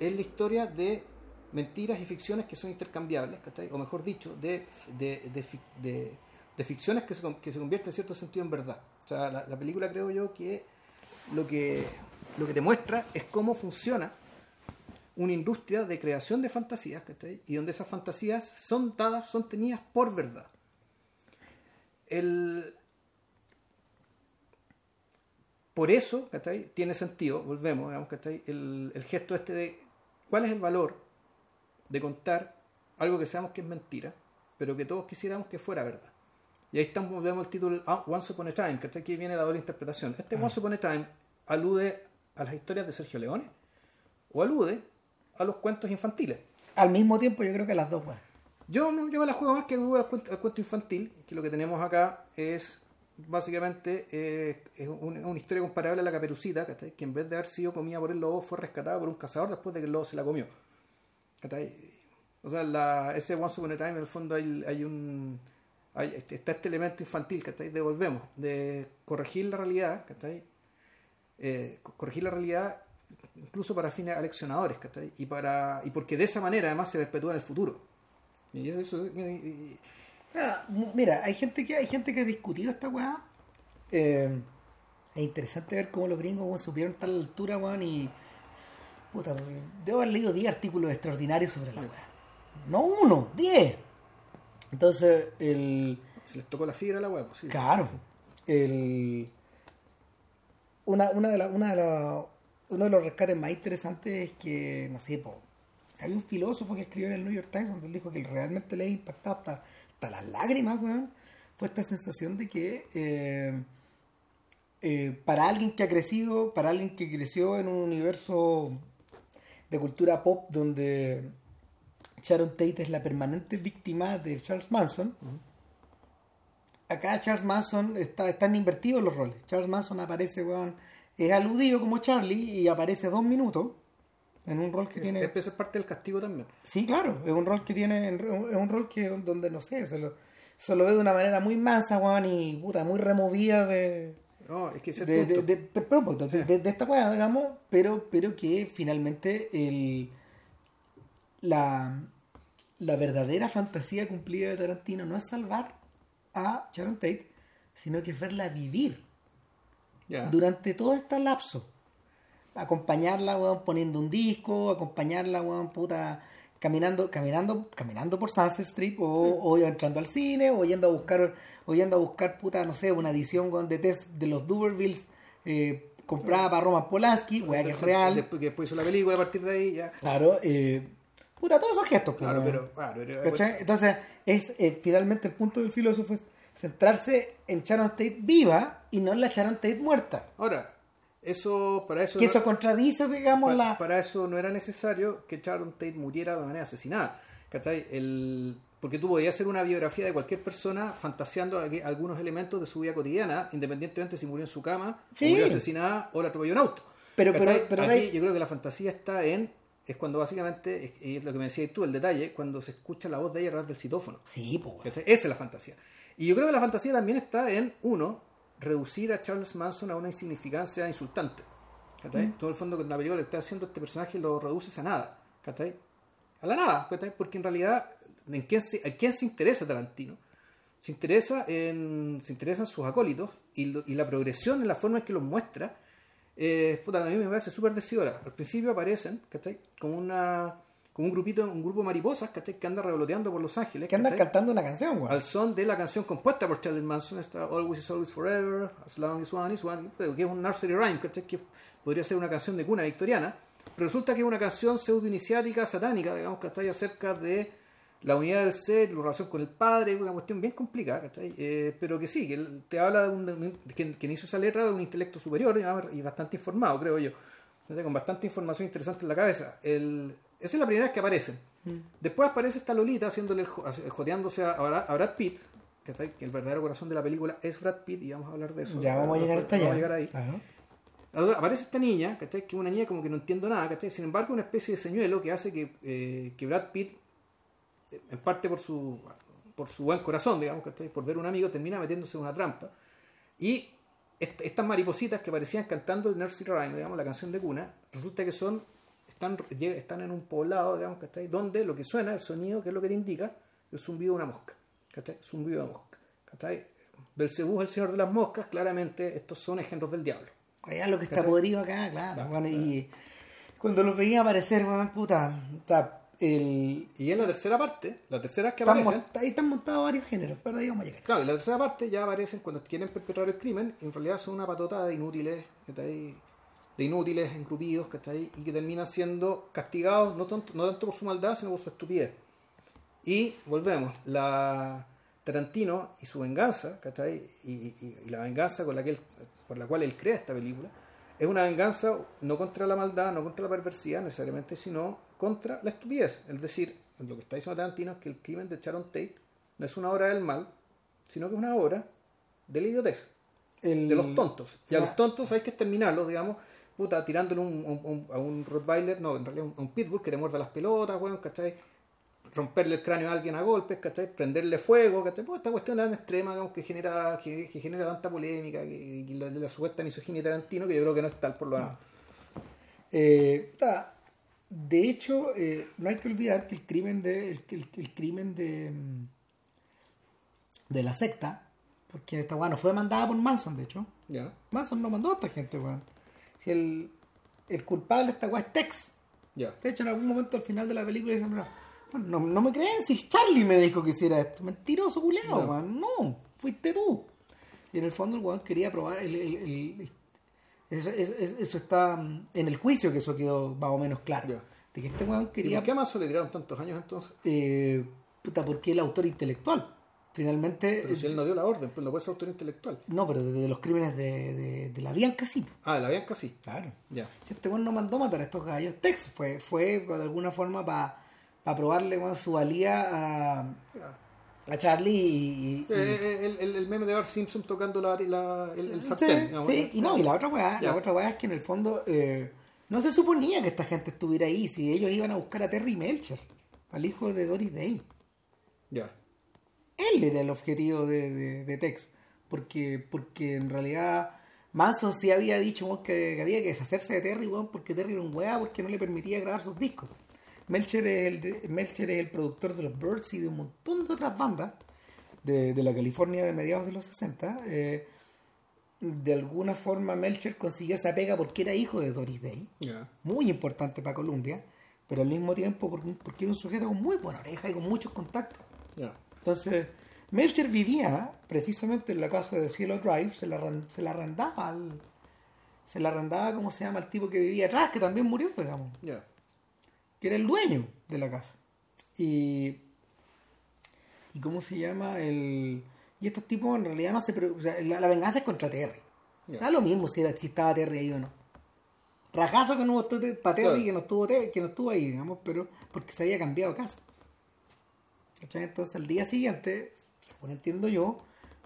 es la historia de mentiras y ficciones que son intercambiables, ¿cachai? o mejor dicho, de, de, de, de- ficciones que se, que se convierten en cierto sentido en verdad. O sea, la, la película creo yo que lo, que lo que te muestra es cómo funciona una industria de creación de fantasías, ¿cachai? y donde esas fantasías son dadas, son tenidas por verdad. El, por eso, ¿cachai? Tiene sentido, volvemos, digamos, ¿cachai? El, el gesto este de cuál es el valor de contar algo que sabemos que es mentira, pero que todos quisiéramos que fuera verdad. Y ahí estamos, vemos el título ah, Once Upon a Time, que aquí viene la doble interpretación. Este Once Upon a Time alude a las historias de Sergio Leone o alude a los cuentos infantiles. Al mismo tiempo, yo creo que las dos, weón. Yo, yo me la juego más que al cuento, al cuento infantil, que lo que tenemos acá es básicamente eh, es un- una historia comparable a la caperucita, que en vez de haber sido comida por el lobo fue rescatada por un cazador después de que el lobo se la comió. O sea, la, ese Once Upon a Time en el fondo hay, hay un hay- este- está este elemento infantil, ¿cachai? Devolvemos, de corregir la realidad, ¿cachai? Eh, co- corregir la realidad incluso para fines aleccionadores, ¿cachai? Y, para, y porque de esa manera además se perpetúa en el futuro. Y es eso. y- y- Ah, Mira, hay gente que hay gente que ha discutido esta weá. Eh, es interesante ver cómo los gringos weón, supieron tal altura, weón, y. Puta, debo haber leído 10 artículos extraordinarios sobre la weá. No uno, diez. Entonces, el... Se les tocó la fibra a la hueá, pues, sí. Claro. El... Una, una de la, una de la- uno de los rescates más interesantes es que, no sé, po, hay un filósofo que escribió en el New York Times donde él dijo que realmente le ha impactado hasta, hasta las lágrimas, weón. Fue esta sensación de que eh, eh, para alguien que ha crecido, para alguien que creció en un universo de cultura pop donde Sharon Tate es la permanente víctima de Charles Manson, acá Charles Manson está, están invertidos los roles. Charles Manson aparece, weón, es aludido como Charlie y aparece dos minutos en un rol que Es, tiene... es- es parte del castigo también. Sí, claro, es un rol que tiene, es un rol que donde no sé, se lo, se lo ve de una manera muy mansa, weón, y puta, muy removida de, No, es que ese de, de, pero, de- Sí. de- esta weá, digamos, pero, pero que finalmente el, la, la verdadera fantasía cumplida de Tarantino no es salvar a Sharon Tate, sino que es verla vivir durante todo este lapso. Acompañarla, weón, poniendo un disco, acompañarla, weón, puta, caminando, caminando, caminando por Sunset Strip, o, o entrando al cine, o yendo a buscar, o yendo a buscar, puta, no sé, una edición de test de los Dubervilles eh, comprada para Roman Polanski, weá, que es real. Después, que después hizo la película a partir de ahí, ya. Claro, eh, puta, todos esos gestos, pues, Claro, weón. pero. Claro, pero- ¿Cachai? Entonces, es eh, finalmente el punto del filósofo es centrarse en Sharon Tate viva y no en la Sharon Tate muerta. Ahora, eso, para eso. Que no- eso contradice, digamos, pa- la... para eso no era necesario que Sharon Tate muriera de manera asesinada. ¿Cachai? El, porque tú podías hacer una biografía de cualquier persona fantaseando algu- algunos elementos de su vida cotidiana, independientemente si murió en su cama, o murió asesinada o la atropelló un auto. Pero- ¿Cachai? pero- pero Aquí hay- yo creo que la fantasía está en. Es cuando básicamente, es, lo que me decías tú, el detalle, cuando se escucha la voz de ella a través del citófono. Sí, pues. Esa es la fantasía. Y yo creo que la fantasía también está en, uno, reducir a Charles Manson a una insignificancia insultante. ¿Cachai? Todo el fondo que la película le está haciendo este personaje lo reduces a nada. ¿Cachai? A la nada, ¿cachai? Porque en realidad, ¿en quién se, ¿a quién se interesa Tarantino? Se interesa en, se interesa en sus acólitos y, lo- y la progresión en la forma en que los muestra. Eh, puta, a mí me parece súper decidora. Al principio aparecen, ¿cachai? Como una como un grupito, un grupo de mariposas, ¿cachai? Que anda revoloteando por Los Ángeles. Que andan ¿cachai? cantando una canción, weón. al son de la canción compuesta por Charles Manson, esta Always is Always Forever, As Long as One is One, que es un nursery rhyme, ¿cachai? que podría ser una canción de cuna victoriana, pero resulta que es una canción pseudo-iniciática, satánica, digamos, está acerca de la unidad del ser, la relación con el padre, una cuestión bien complicada, ¿cachai? Eh, pero que sí, que te habla de un, quien, quien hizo esa letra de un intelecto superior y bastante informado, creo yo, ¿cachai? con bastante información interesante en la cabeza. El, esa es la primera vez que aparecen. Después aparece esta Lolita haciéndole joteándose a, Brad- a Brad Pitt, ¿cachai? que el verdadero corazón de la película es Brad Pitt, y vamos a hablar de eso. Ya vamos a llegar hasta allá. Vamos a llegar ahí. Aparece esta niña, ¿cachai? Que es una niña como que no entiendo nada, ¿cachai? Sin embargo, una especie de señuelo que hace que, eh, que Brad Pitt, eh, en parte por su, por su buen corazón, digamos, ¿cachai? Por ver un amigo, termina metiéndose en una trampa. Y est- estas maripositas que parecían cantando el Nursery Rhyme, digamos, la canción de cuna, resulta que son, están, están en un poblado, digamos, ¿cachai? Donde lo que suena, el sonido, que es lo que te indica, el zumbido de una mosca, ¿cachai? Zumbido de mosca, ¿cachai? Belcebú es el señor de las moscas, claramente estos son engendros del diablo. Allá lo que podrido acá, claro. Claro, bueno, y cuando los veía aparecer, weón, puta, el... Y en la tercera parte, la tercera vez que aparecen, monta- ahí están montados varios géneros, pero ahí vamos a llegar. claro, en la tercera parte ya aparecen cuando quieren perpetrar el crimen, en realidad son una patota de inútiles, ¿cachai? De inútiles, engrupidos, ¿cachai? y que terminan siendo castigados no tanto, no tanto por su maldad, sino por su estupidez. Y volvemos, la Tarantino y su venganza, ¿cachai? Y, y- y la venganza con la que él- por la cual él crea esta película, es una venganza no contra la maldad, no contra la perversidad necesariamente, sino contra la estupidez. Es decir, lo que está diciendo Tarantino es que el crimen de Sharon Tate no es una obra del mal, sino que es una obra de la idiotez, El- de los tontos. Y a los tontos hay que exterminarlos, digamos, puta, tirándole un, un- un- a un Rottweiler, no, en realidad un, un Pitbull que te muerda las pelotas, weón, ¿cachai? romperle el cráneo a alguien a golpes, ¿cachai? Prenderle fuego, ¿cachai? Pues esta cuestión tan extrema digamos, que genera que, que genera tanta polémica, que, que la, la supuesta misoginia Tarantino, que yo creo que no es tal por lo demás. Eh, de hecho, eh, no hay que olvidar que el crimen de el, el- el crimen de de la secta, porque esta weá no fue mandada por Manson, de hecho. Ya, Manson no mandó a esta gente, weón. Si el, el culpable de esta weá es Tex. ya. De hecho, en algún momento al final de la película dicen, "Mira, no, no me creen si Charlie me dijo que hiciera esto. Mentiroso, culeado, No. No, fuiste tú. Y en el fondo el weón quería probar el, el- el- eso, eso- eso- eso está mm, en el juicio que eso quedó más o menos claro. Ya. De que este weón ¿Y quería por qué Manson le tiraron tantos años entonces? eh, puta, porque el autor intelectual. Finalmente, Pero si él no dio la orden, pues no puede ser autor intelectual. no, pero de, de los crímenes de, de, de la Bianca sí. Ah, de la Bianca sí. Claro. Ya. Si este weón no mandó matar a estos gallos, Tex fue, fue de alguna forma para probarle weón, su valía a, a Charlie y. y- Eh, eh, el, el- el meme de Bart Simpson tocando la, la- el, el Sí, sí, y no, y la otra weá, la otra weá es que en el fondo eh, no se suponía que esta gente estuviera ahí, si ellos iban a buscar a Terry Melcher, al hijo de Doris Day. Ya. Él era el objetivo de, de, de Tex. Porque, porque en realidad Manson sí había dicho que, que había que deshacerse de Terry, weón, porque Terry era un weá porque no le permitía grabar sus discos. Melcher es el, de- Melcher es el productor de los Birds y de un montón de otras bandas de, de la California de mediados de los 60. eh, de alguna forma Melcher consiguió esa pega porque era hijo de Doris Day muy importante para Columbia, pero al mismo tiempo porque, porque era un sujeto con muy buena oreja y con muchos contactos. Entonces, Melcher vivía precisamente en la casa de Cielo Drive, se la, se la arrendaba al. Se la arrendaba, ¿cómo se llama? El tipo que vivía atrás, que también murió, digamos, Ya. que era el dueño de la casa. Y. ¿Y cómo se llama? El. Y estos tipos en realidad no se. o sea, la, la venganza es contra Terry. Ya. Da lo mismo si, era, si estaba Terry ahí o no. Rajazo que no hubo para Terry Claro. que no estuvo que no estuvo ahí, digamos, pero porque se había cambiado casa. ¿Cachai? Entonces al día siguiente, según entiendo yo,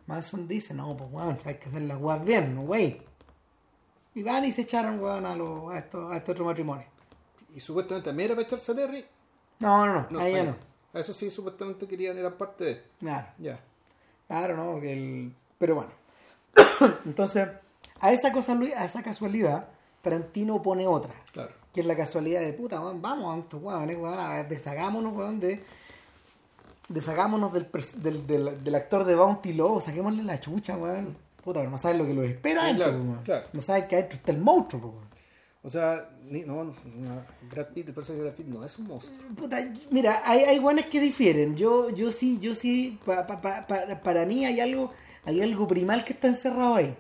Manson dice, no, pues weón, hay que hacer las weas bien, no wey. Y van y se echaron weón a, los a, estos, a este otro matrimonio. Y supuestamente también era para echarse a Terry. No, no, no, No, ahí ya ahí. no. A Eso sí, supuestamente querían, eran parte de. Claro, Ya. claro, no, que el... pero bueno. Entonces, a esa cosa, a esa casualidad, Tarantino pone otra. Claro. que es la casualidad de puta, weón, vamos, a weón, a ver, deshagámonos, weón, de. Deshagámonos del, del, del, del actor de Bounty Law, saquémosle la chucha, weón. Puta, pero no sabes lo que los espera Sí, adentro, claro, weón. claro. No sabes que adentro está el monstruo, weón. O sea, ni- no, no, Brad Pitt, el personaje de Brad Pitt no es un monstruo. Puta, mira, hay, hay guanes que difieren. Yo, yo sí, yo sí, pa- pa- pa- pa- para mí hay algo, hay algo primal que está encerrado ahí.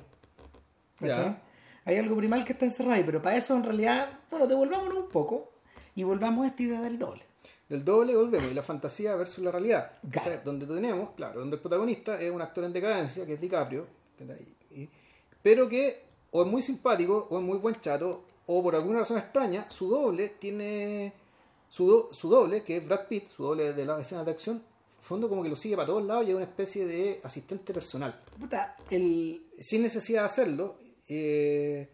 Ya. Hay algo primal que está encerrado ahí, pero para eso en realidad, bueno, devolvámonos un poco y volvamos a esta idea del doble. Del doble volvemos, y la fantasía versus la realidad. Claro. ¿cachai? Donde tenemos, claro, donde el protagonista es un actor en decadencia, que es DiCaprio, pero que o es muy simpático, o es muy buen chato, o por alguna razón extraña, su doble tiene. Su, do- su doble, que es Brad Pitt, su doble de las escenas de acción, fondo como que lo sigue para todos lados y es una especie de asistente personal. El, sin necesidad de hacerlo, eh,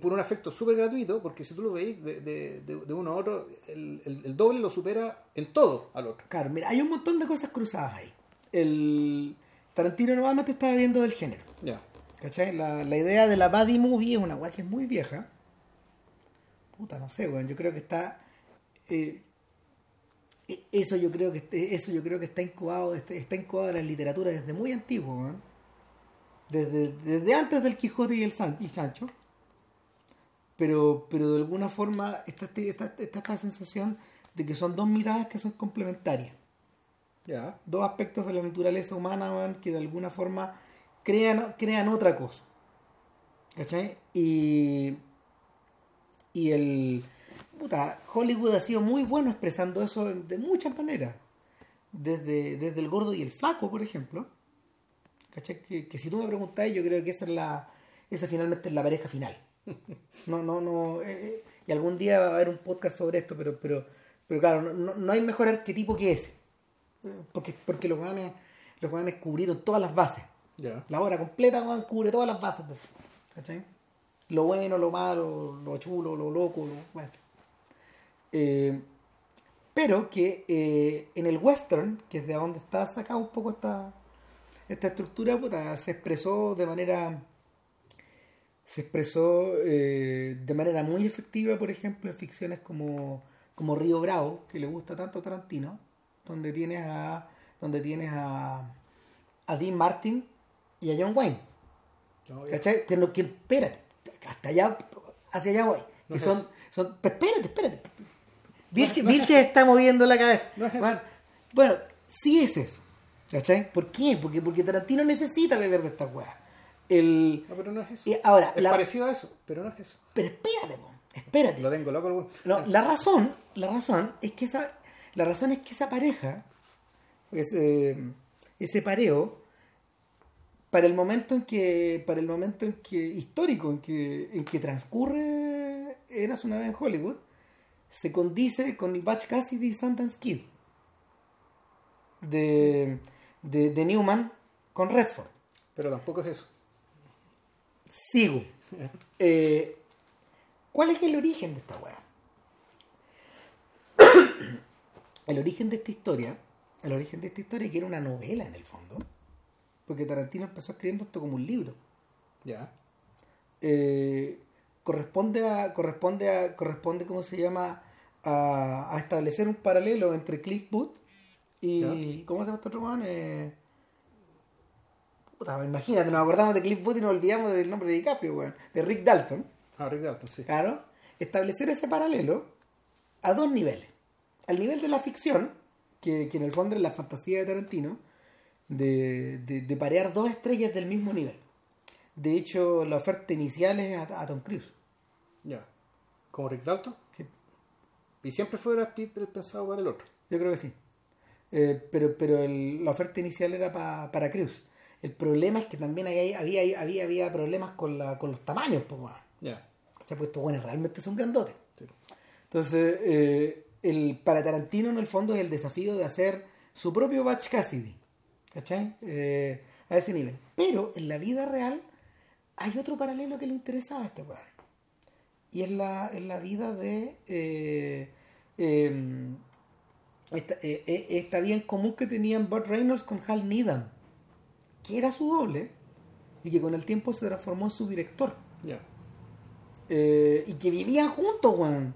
por un efecto súper gratuito, porque si tú lo veis de, de- uno a otro, el, el- el doble lo supera en todo al otro. Claro, mira, hay un montón de cosas cruzadas ahí. El Tarantino nuevamente estaba viendo del género. Ya. ¿Cachai? La, la idea de la buddy movie es una weá que es muy vieja. Puta, no sé, weón. Yo creo que está. eh, e- eso yo creo que este- eso yo creo que está incubado, este- está incubado en la literatura desde muy antiguo, weón. Desde, desde antes del Quijote y el San- y Sancho. Pero, pero de alguna forma está, este- está, está esta sensación de que son dos mitades que son complementarias Ya. dos aspectos de la naturaleza humana que de alguna forma crean, crean otra cosa. ¿Cachai? Y, y el. Puta, Hollywood ha sido muy bueno expresando eso de muchas maneras. Desde, desde el gordo y el flaco, por ejemplo. ¿Cachai? Que, que si tú me preguntas, yo creo que esa es la. Esa finalmente es la pareja final. No, no, no. eh, eh, y algún día va a haber un podcast sobre esto, pero, pero, pero claro, no, no, no hay mejor arquetipo que ese. Porque, porque los guanes, los guanes cubrieron todas las bases. La obra completa cubre todas las bases de eso. ¿Cachai? Lo bueno, lo malo, lo chulo, lo loco, lo bueno. Eh, pero que eh, en el western, que es de donde está sacada un poco esta, esta estructura, puta, se expresó de manera se expresó eh, de manera muy efectiva, por ejemplo, en ficciones como, como Río Bravo, que le gusta tanto a Tarantino, donde tienes a donde tienes a, a Dean Martin y a John Wayne. Ya. ¿Cachai? Que que, espérate, hasta allá, hacia allá voy. No Que es son, eso. son, espérate, espérate. Vilche, no es está moviendo la cabeza. Es bueno, bueno, sí es eso. ¿Cachai? ¿Por qué? Porque, porque Tarantino necesita beber de esta weá. El... No, pero no es eso. y ahora, es la- parecido a eso, pero no es eso. pero espérate, po, espérate. Lo tengo loco, weón. No, la razón, la razón es que esa, la razón es que esa pareja, ese, ese pareo, para el momento en que, para el momento en que histórico en que, en que transcurre Eras una vez en Hollywood, se condice con el Batch Cassidy y Sundance Kid de, de, de Newman con Redford. Pero tampoco es eso. Sigo. Eh, ¿Cuál es el origen de esta weá? el origen de esta historia, el origen de esta historia que era una novela en el fondo, porque Tarantino empezó escribiendo esto como un libro. Ya. Eh, corresponde a, corresponde a, corresponde, ¿cómo se llama? A, a establecer un paralelo entre Cliff Booth y, ¿cómo se llama este otro man? Eh, puta, imagínate, nos acordamos de Cliff Booth y nos olvidamos del nombre de DiCaprio, weón, de Rick Dalton. Ah, Rick Dalton, sí. Claro, establecer ese paralelo a dos niveles. Al nivel de la ficción, que, que en el fondo es la fantasía de Tarantino, de, de, de parear dos estrellas del mismo nivel. De hecho, la oferta inicial es a, a Tom Cruise. Ya. ¿Como Rick Dalton? Sí, Y siempre fue Brad Pitt el pensado para el otro. yo creo que sí. Eh, pero pero el- la oferta inicial era pa- para Cruise. El problema es que también había, había, había problemas con, la, con los tamaños. Pues, weón. Ya. ¿Cachai? Pues estos buenos realmente son grandotes. Sí. Entonces, eh, el, para Tarantino en el fondo es el desafío de hacer su propio Batch Cassidy. ¿Cachai? Eh, a ese nivel. Pero en la vida real hay otro paralelo que le interesaba a este weón. Y es la, es la vida de eh, eh, esta, eh, eh, esta bien común que tenían Burt Reynolds con Hal Needham, que era su doble y que con el tiempo se transformó en su director. Ya. Eh, y que vivían juntos, weón.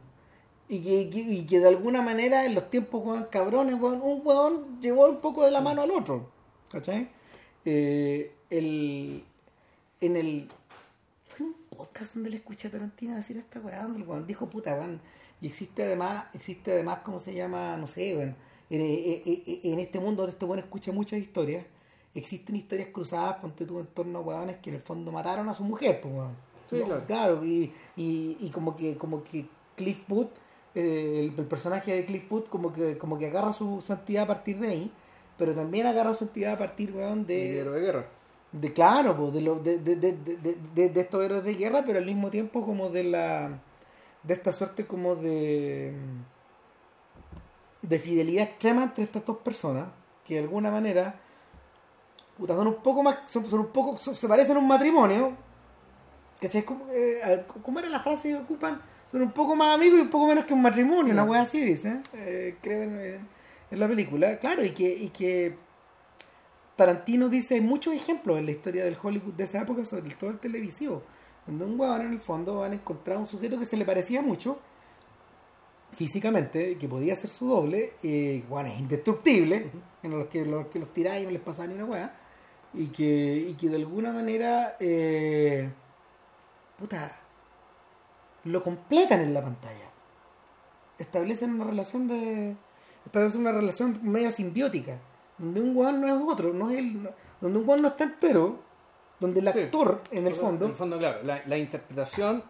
Y que, que- y que de alguna manera en los tiempos, weón, cabrones, weón, un weón llevó un poco de la mano al otro. ¿Cachai? Eh, el, en el. Fue en un podcast donde le escuché a Tarantino decir esta weá, el weón dijo, puta, weón. Y existe además, existe además, ¿cómo se llama? No sé, weón. En, en- en- en este mundo donde este weón escucha muchas historias, existen historias cruzadas, ponte tú en torno a weones que en el fondo mataron a su mujer, pues, weón. Sí, No, claro. y, y, y como que como que Cliff Booth, eh, el, el personaje de Cliff Booth, como que, como que agarra su, su entidad a partir de ahí, pero también agarra su entidad a partir, weón, De héroe de, de guerra. de claro, pues, de, lo, de, de, de, de, de- de estos héroes de guerra, pero al mismo tiempo como de la de esta suerte como de de fidelidad extrema entre estas dos personas, que de alguna manera puta, son un poco más, son, son un poco, son- se parecen a un matrimonio, ¿cachai? ¿Cómo, eh, ¿cómo era la frase que ocupan? Son un poco más amigos y un poco menos que un matrimonio, una wea así, dice, eh, creo en, la película, claro, y que, y que Tarantino dice hay muchos ejemplos en la historia del Hollywood de esa época, sobre todo el televisivo, donde un huevón en el fondo van a encontrar un sujeto que se le parecía mucho físicamente, que podía ser su doble, y bueno, es indestructible, en los que los, que los tiráis y no les pasaba ni una hueá, y que, y que de alguna manera eh, puta, lo completan en la pantalla. Establecen una relación de. Establecen una relación media simbiótica. Donde un guan no es otro, no es el, donde un guan no está entero, donde el Sí. actor, en el En fondo, el fondo, claro. La, la interpretación,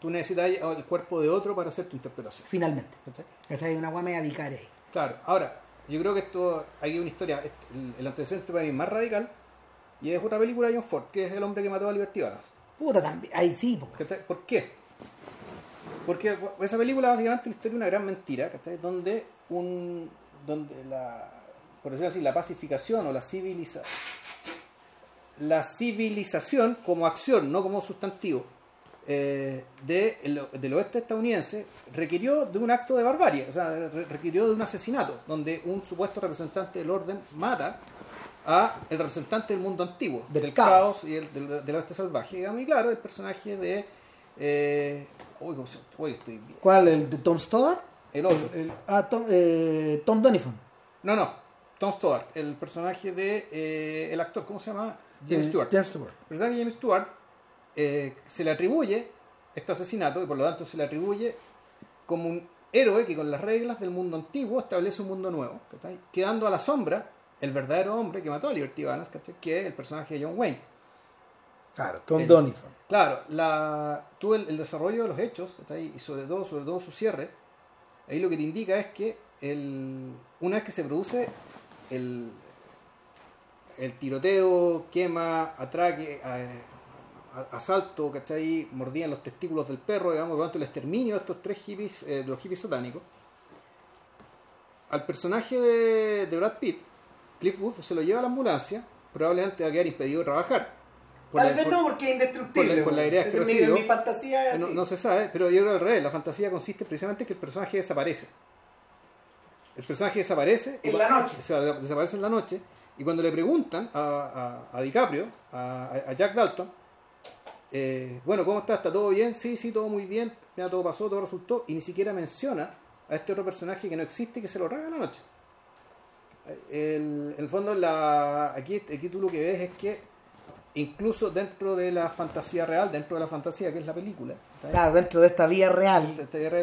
tú necesitas el cuerpo de otro para hacer tu interpretación. finalmente. ¿cachai? Esa es una guan media vicaria ahí. Claro, ahora, yo creo que esto, hay una historia, este, el, el antecedente para mí más radical, y es otra película de John Ford, que es El hombre que mató a Liberty Balance. Puta, también. Ahí sí, po. ¿Por qué? Porque esa película básicamente es la historia de una gran mentira, ¿cachai? Donde un donde la por decirlo así, la pacificación o la civiliza la civilización como acción, no como sustantivo, eh, de el- del oeste estadounidense requirió de un acto de barbarie, o sea, re- requirió de un asesinato, donde un supuesto representante del orden mata a el representante del mundo antiguo, Del del, caos. caos, y el, del, del salvaje. Digamos, y claro, el personaje de... Eh, uy, ¿cómo se- uy, estoy bien. ¿Cuál? ¿El de Tom Stoddard? El otro. El- ah, Tom, eh, Tom Donovan. No, no. Tom Stoddard, el personaje de... eh, el actor, ¿cómo se llama? James Eh, Stewart. James Stewart. El personaje de James Stewart eh, se le atribuye este asesinato y por lo tanto se le atribuye como un héroe que con las reglas del mundo antiguo establece un mundo nuevo, quedando a la sombra el verdadero hombre que mató a Liberty Balance, ¿cachai? que es el personaje de John Wayne. Claro, Tom El-. Claro, la, tú el, el desarrollo de los hechos, ¿cachai? y sobre todo, sobre todo su cierre, ahí lo que te indica es que el, una vez que se produce el, el tiroteo, quema, atraque, a- asalto, ¿cachai? Mordían los testículos del perro, digamos, por lo tanto el exterminio de estos tres hippies, eh, de los hippies satánicos, al personaje de, de Brad Pitt, Cliff Booth se lo lleva a la ambulancia, probablemente va a quedar impedido de trabajar. Por Tal la- vez por- no, porque es indestructible. por la- por la weón. idea que es recibió. mi fantasía es no, así. no se sabe, pero yo creo al revés. La fantasía consiste precisamente en que el personaje desaparece. El personaje desaparece. En la noche. desaparece en la noche. Y cuando le preguntan a, a- a DiCaprio, a, a Jack Dalton, eh, bueno, ¿cómo está? ¿Está todo bien? Sí, sí, todo muy bien. Ya todo pasó, todo resultó. Y ni siquiera menciona a este otro personaje que no existe y que se lo raga en la noche. El, en el fondo, la, aquí, aquí tú lo que ves es que incluso dentro de la fantasía real, dentro de la fantasía que es la película. Claro, dentro de esta vía real.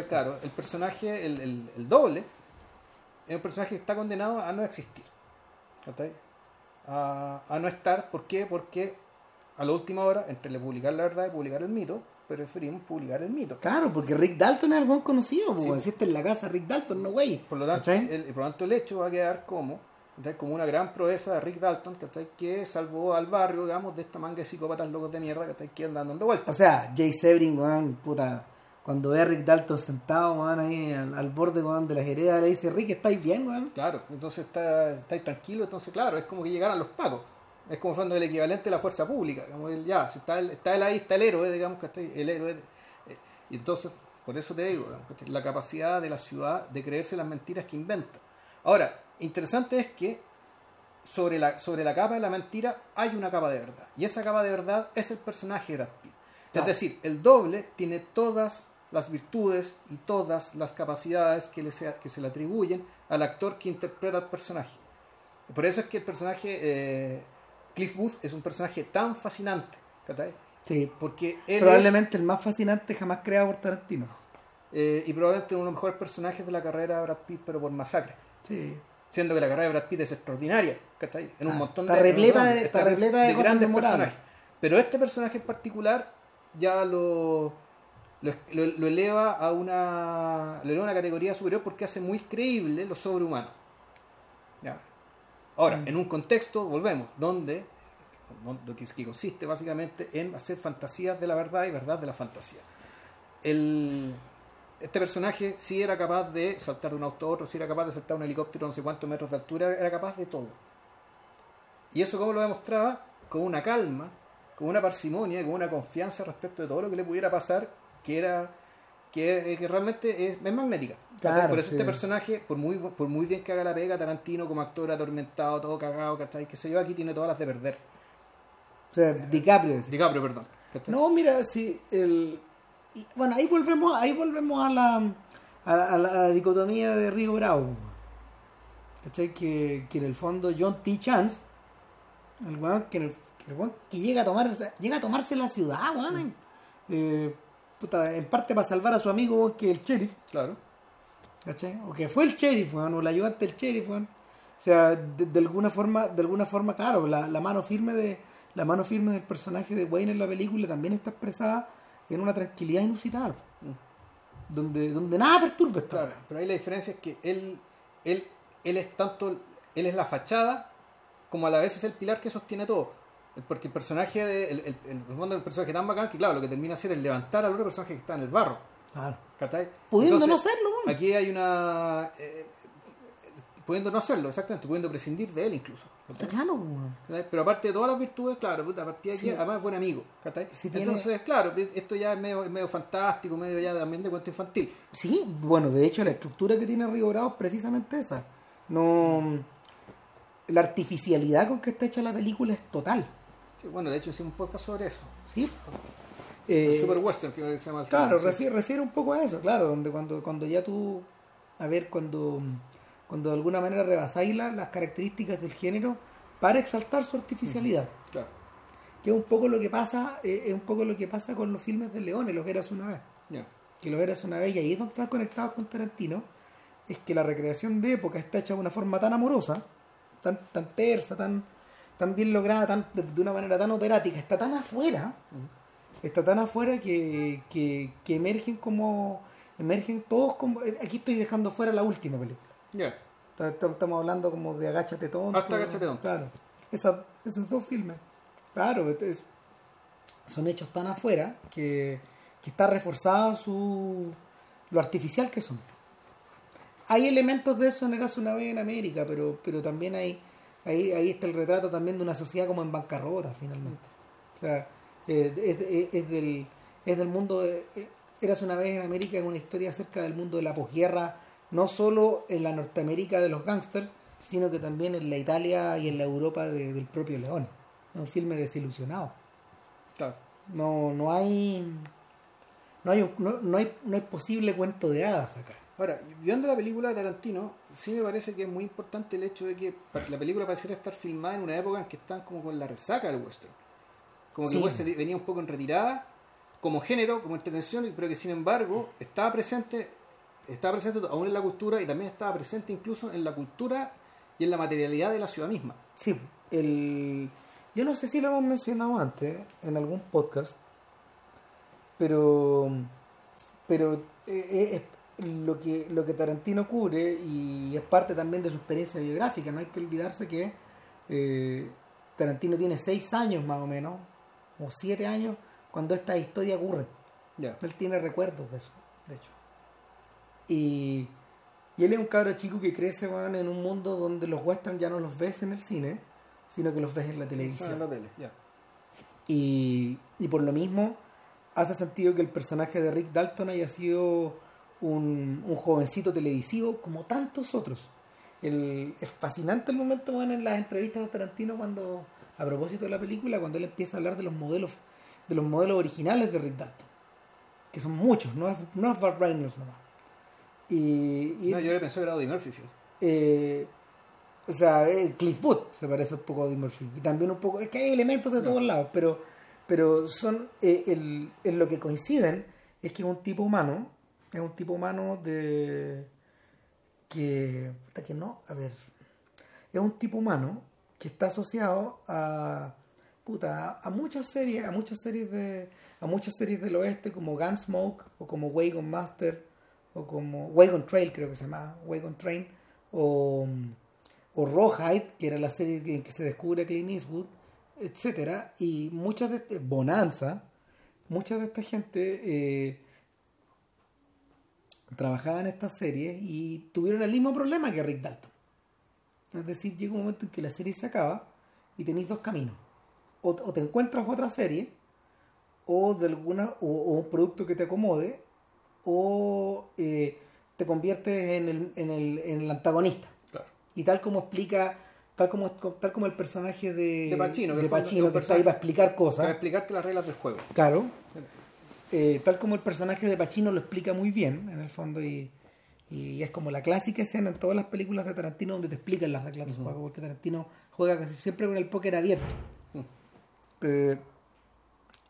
Claro, el personaje, el, el- el doble, es un personaje que está condenado a no existir. A, a no estar, ¿por qué? Porque a la última hora, entre publicar la verdad y publicar el mito, preferimos publicar el mito. Claro, porque Rick Dalton es buen conocido. Sí. Si está en la casa Rick Dalton, no güey. Por lo tanto, el, por lo tanto, el hecho va a quedar como, como una gran proeza de Rick Dalton, que salvó al barrio, digamos, de esta manga de psicópatas locos de mierda ¿cachai? que andan dando O vueltas. sea, Jay Sebring, weón, puta. Cuando ve a Rick Dalton sentado, weón, ahí al, al borde, weón, de las heredas, le dice, Rick, ¿estáis bien, weón? Claro, entonces está, estáis tranquilo, entonces claro, es como que llegaran los pacos. Es como fondo el equivalente de la fuerza pública. Digamos, el- ya, si está, el, está él ahí, está el héroe, digamos que el héroe. eh, y entonces, por eso te digo, la capacidad de la ciudad de creerse las mentiras que inventa. Ahora, interesante es que sobre la, sobre la capa de la mentira hay una capa de verdad. Y esa capa de verdad es el personaje de Brad Pitt. Claro. Es decir, el doble tiene todas las virtudes y todas las capacidades que, le sea- que se le atribuyen al actor que interpreta al personaje. Por eso es que el personaje eh, Cliff Booth es un personaje tan fascinante, ¿cachai? Sí. Porque él Probablemente el más fascinante jamás creado por Tarantino. eh, y probablemente uno de los mejores personajes de la carrera de Brad Pitt, pero por masacre. Sí. Siendo que la carrera de Brad Pitt es extraordinaria, ¿cachai? En un Ah, montón está de repleta de- está repleta de grandes personajes. Pero este personaje en particular ya lo- lo eleva a una lo eleva a una categoría superior porque hace muy creíble lo sobrehumano. Ya. Ahora, Mm. en un contexto, volvemos, donde donde- que, que consiste básicamente en hacer fantasías de la verdad y verdad de la fantasía. El, este personaje sí era capaz de saltar de un auto a otro, sí era capaz de saltar un helicóptero a no sé cuántos metros de altura, era capaz de todo. Y eso como lo demostraba con una calma, con una parsimonia, con una confianza respecto de todo lo que le pudiera pasar, que era que, que realmente es, es magnética. Claro, por eso sí. este personaje, por muy por muy bien que haga la pega, Tarantino como actor atormentado, todo cagado, ¿cachai? Que se yo aquí tiene todas las de perder. O sea, DiCaprio. decía. DiCaprio, perdón. ¿cachai? No, mira, sí, el... y, bueno, ahí volvemos, ahí volvemos a la, a la, a la- dicotomía de Río Bravo. ¿Cachai? Que, que en el fondo John T. Chance, el weón que, que llega a tomar, llega a tomarse la ciudad, weón. eh, puta, en parte para salvar a su amigo que es el sheriff, Claro. ¿cachai? O que fue el sheriff, weón, o el ayudante del sheriff, weón. O sea, de, de alguna forma, de alguna forma, claro, la, la mano firme de la mano firme del personaje de Wayne en la película también está expresada en una tranquilidad inusitada, Mm. donde, donde nada perturba esta Claro, pero ahí la diferencia es que él, él, él es tanto, él es la fachada como a la vez es el pilar que sostiene todo. Porque el personaje, de, el, el, el fondo del personaje tan bacán que claro, lo que termina a hacer es levantar al otro personaje que está en el barro. Claro. ¿cachai? Pudiendo Entonces, no serlo, weón. Aquí hay una... eh, pudiendo no hacerlo, exactamente, pudiendo prescindir de él incluso. Claro. ¿cachai? Pero aparte de todas las virtudes, claro, puta, a partir de aquí, Sí. además es buen amigo. ¿cachai? Sí, tiene- Entonces, claro, esto ya es medio, es medio fantástico, medio ya también de cuento infantil. Sí, bueno, de hecho la estructura que tiene Río Bravo es precisamente esa. No la artificialidad con que está hecha la película es total. Sí, bueno, de hecho hicimos un podcast sobre eso. ¿Sí? El Eh, Super Western, que se llama Claro, sí. refiere, refiere un poco a eso, claro, donde cuando, cuando ya tú, a ver, cuando, cuando de alguna manera rebasáis la- las características del género para exaltar su artificialidad, Claro, que es un poco lo que pasa, eh, es un poco lo que pasa con los filmes de Leones, lo que eras una vez. ya. que lo eras una vez y ahí es donde están conectados con Tarantino, es que la recreación de época está hecha de una forma tan amorosa, tan, tan tersa, tan, tan bien lograda, tan, de, de una manera tan operática, está tan afuera, está tan afuera que, que, que emergen como, emergen todos como, aquí estoy dejando fuera la última película. Ta- Estamos hablando como de Agáchate Tonto. Hasta Agáchate Tonto. Claro. Esa- esos dos filmes. Claro, es- son hechos tan afuera que, que está reforzada su, lo artificial que son. Hay elementos de eso en Eras una vez en América, pero, pero también hay, ahí, ahí está el retrato también de una sociedad como en bancarrota, finalmente. O sea, eh, es, del, es del mundo. de- eh, Eras una vez en América es una historia acerca del mundo de la posguerra, no solo en la Norteamérica de los gángsters, sino que también en la Italia y en la Europa de- del propio León. Es un filme desilusionado. Claro. No, no hay. No hay, un- no, no hay no hay posible cuento de hadas acá. Ahora, viendo la película de Tarantino, sí me parece que es muy importante el hecho de que la película pareciera estar filmada en una época en que están como con la resaca del western. Como que Sí. el western venía un poco en retirada, como género, como entretención, pero que sin embargo estaba presente, estaba presente aún en la cultura y también estaba presente incluso en la cultura y en la materialidad de la ciudad misma. Sí, el, yo no sé si lo hemos mencionado antes en algún podcast, pero, pero eh, eh, es lo que, lo que Tarantino cubre y es parte también de su experiencia biográfica. No hay que olvidarse que eh, Tarantino tiene seis años más o menos, o siete años, cuando esta historia ocurre. Él tiene recuerdos de eso, de hecho. Y, y él es un cabro chico que crece weón, en un mundo donde los westerns ya no los ves en el cine, sino que los ves en la televisión. en la tele, ya. Y, y por lo mismo hace sentido que el personaje de Rick Dalton haya sido un, un jovencito televisivo como tantos otros. El- es fascinante el momento bueno, en las entrevistas de Tarantino cuando, a propósito de la película, cuando él empieza a hablar de los modelos, de los modelos originales de Rick Dalton. Que son muchos, no es, no es Burt Reynolds nomás. Y, y- No, yo había pensado que era Eddie Murphy, fíjate. eh, o sea, eh, Cliff Booth se parece un poco a Eddie Murphy. Y también un poco, es que hay elementos de todos lados, pero, pero son, eh, el, en lo que coinciden es que es un tipo humano, es un tipo humano de, que, que no, a ver, es un tipo humano que está asociado a, puta, a muchas series, a muchas series de, a muchas series del oeste como Gunsmoke o como Wagon Master o como Wagon Trail creo que se llama, Wagon Train o, o Rawhide que era la serie en que se descubre Clint Eastwood, etcétera. Y muchas de este- Bonanza, mucha de esta gente eh, trabajaba en estas series y tuvieron el mismo problema que Rick Dalton. Es decir, llega un momento en que la serie se acaba y tenéis dos caminos. O, o te encuentras otra serie, o de alguna, o, o un producto que te acomode, o eh, te conviertes en el, en, el, en el antagonista. Claro. Y tal como explica, tal como, tal como el personaje de, De Pacino, que de Pacino, que está ahí para explicar Para cosas. explicarte las reglas del juego. Claro. Eh, tal como el personaje de Pacino lo explica muy bien, en el fondo, y, y es como la clásica escena en todas las películas de Tarantino donde te explican las reglas del juego, porque Tarantino juega casi siempre con el póker abierto. Eh,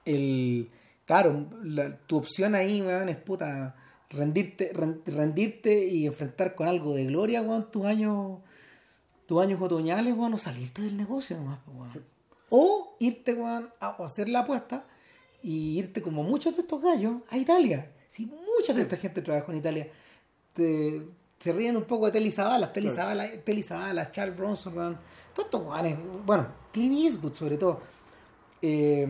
el, claro, la- tu opción ahí, weón, es puta, rendirte, ren- rendirte y enfrentar con algo de gloria, weón, tus años, tus años otoñales, weón, o salirte del negocio nomás, weón. O irte, weón, a, hacer la apuesta y irte como muchos de estos gallos a Italia. Si mucha de esta gente trabajó en Italia, te- se ríen un poco de Telly Savalas, Telly. Savalas, Telly Savalas, Charles Bronson, todos estos weones, bueno, Clint Eastwood sobre todo. Eh,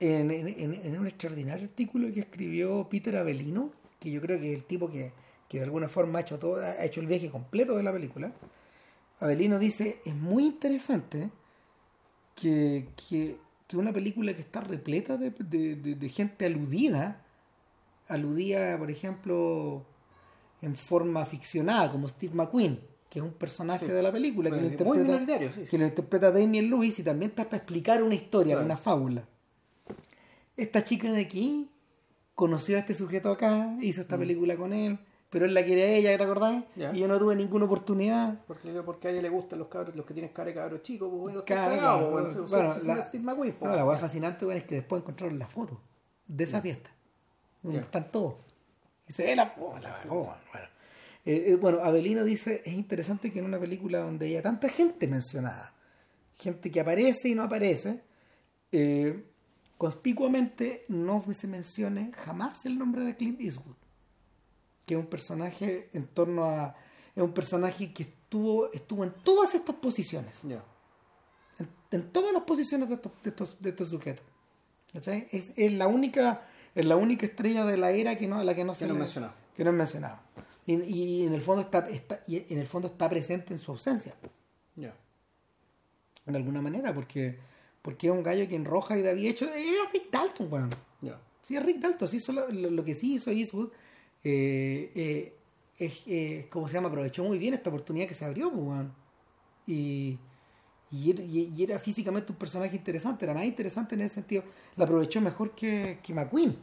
en, en- en- en un extraordinario artículo que escribió Peter Avelino, que yo creo que es el tipo que, que de alguna forma ha hecho todo, ha hecho el viaje completo de la película. Avelino dice, es muy interesante que, que, que una película que está repleta de, de- de- de gente aludida, aludida, por ejemplo, en forma ficcionada, como Steve McQueen, que es un personaje Sí. de la película, que lo Muy interpreta, sí. que lo interpreta Damien Lewis y también está para explicar una historia, Claro. una fábula. Esta chica de aquí conoció a este sujeto acá, hizo esta película con él, pero él la quiere a ella, ¿te acordás? Y yo no tuve ninguna oportunidad. Porque, porque a ella le gustan los cabros, los que tienen cara de cabros chicos, pues bueno, Claro, pues, bueno, Bueno, son- son la- Steve McQueen, pues, No, la hueá ya. fascinante bueno, es que después encontraron la foto de esa fiesta. Donde están todos. Y se ve la... la- oh, bueno. Eh, eh, bueno, Abelino dice, es interesante que en una película donde haya tanta gente mencionada, gente que aparece y no aparece, eh, conspicuamente no se mencione jamás el nombre de Clint Eastwood, que es un personaje en torno a... Es un personaje que estuvo, estuvo en todas estas posiciones Ya. en, en todas las posiciones de estos, de estos, de estos sujetos. ¿Cachai? Es, es la única es la única estrella de la era que no, la que no se Que no le- es mencionado. que no es mencionado. Y, y en el fondo está, está y en el fondo está presente en su ausencia, Ya. de alguna manera, porque porque es un gallo que en roja y había hecho era Rick Dalton, weón. Ya. Sí, es Rick Dalton, sí hizo lo, lo- lo que sí hizo Eastwood, eh, eh, es, eh, ¿cómo se llama? Aprovechó muy bien esta oportunidad que se abrió, pues. Y, y, era, y- y era físicamente un personaje interesante, era más interesante en ese sentido. La aprovechó mejor que, que McQueen,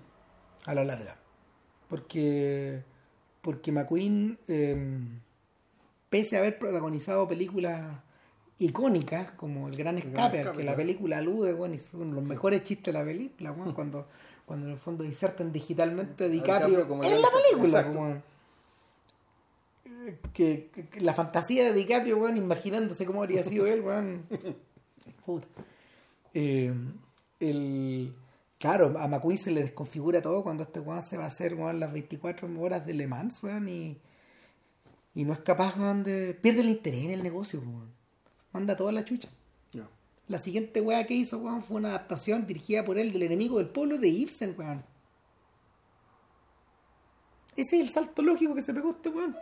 a la larga. Porque, porque McQueen, eh, pese a haber protagonizado películas icónicas como El Gran Escape, Escape, que la película alude, bueno, y son los mejores chistes de la película, bueno, cuando, cuando en el fondo insertan digitalmente a DiCaprio, DiCaprio como en la película. Eh, Que, que- que la fantasía de DiCaprio, weón, imaginándose cómo habría sido él, weón. Puta. Eh, el, claro, a McQueen se le desconfigura todo cuando este weón se va a hacer weón, las 24 horas de Le Mans, weón, y, y no es capaz, weón, de. pierde el interés en el negocio, weón. Manda toda la chucha. La siguiente weá que hizo, weón, fue una adaptación dirigida por él del enemigo del pueblo de Ibsen, weón. Ese es el salto lógico que se pegó este weón.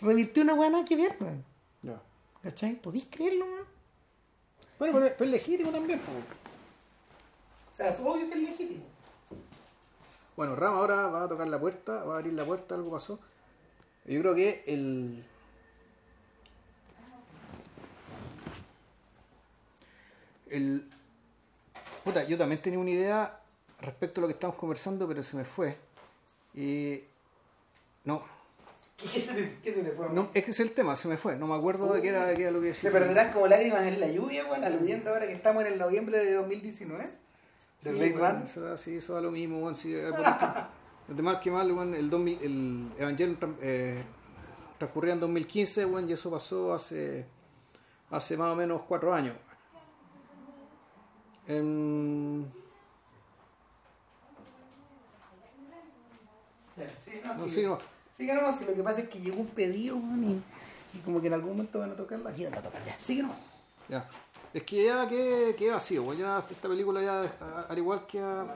Revirtió una weá nada que ver, weón. Ya. ¿Cachai? ¿Podéis creerlo, weón? Bueno, pero, pero es legítimo también. po. O sea, es obvio que es legítimo. Bueno, Ram ahora va a tocar la puerta, va a abrir la puerta, algo pasó. Yo creo que el. El. Puta, yo también tenía una idea respecto a lo que estamos conversando, pero se me fue. Y. No, ¿Qué se te, qué se te fue? no, es que es el tema, se me fue. No me acuerdo de qué era, de qué era lo que decía. Se perderán como lágrimas en la lluvia, weón, aludiendo ahora que estamos en el noviembre de 2019. De Sí, Blade bueno, eso sí, eso da lo mismo, bueno, sí, de mal que mal, bueno, el, 2000, el Evangelion eh, transcurría en 2015, bueno, y eso pasó hace, hace más o menos cuatro años. Em, Sí, no, no, sí. no, Sigue nomás, si lo que pasa es que llegó un pedido, weón, y, y como que en algún momento van a tocarla. Aquí van a tocar ya. Sigue nomás. ya. Es que ya, ¿qué, qué ha sido? Bueno, ya esta película ya, al igual que a...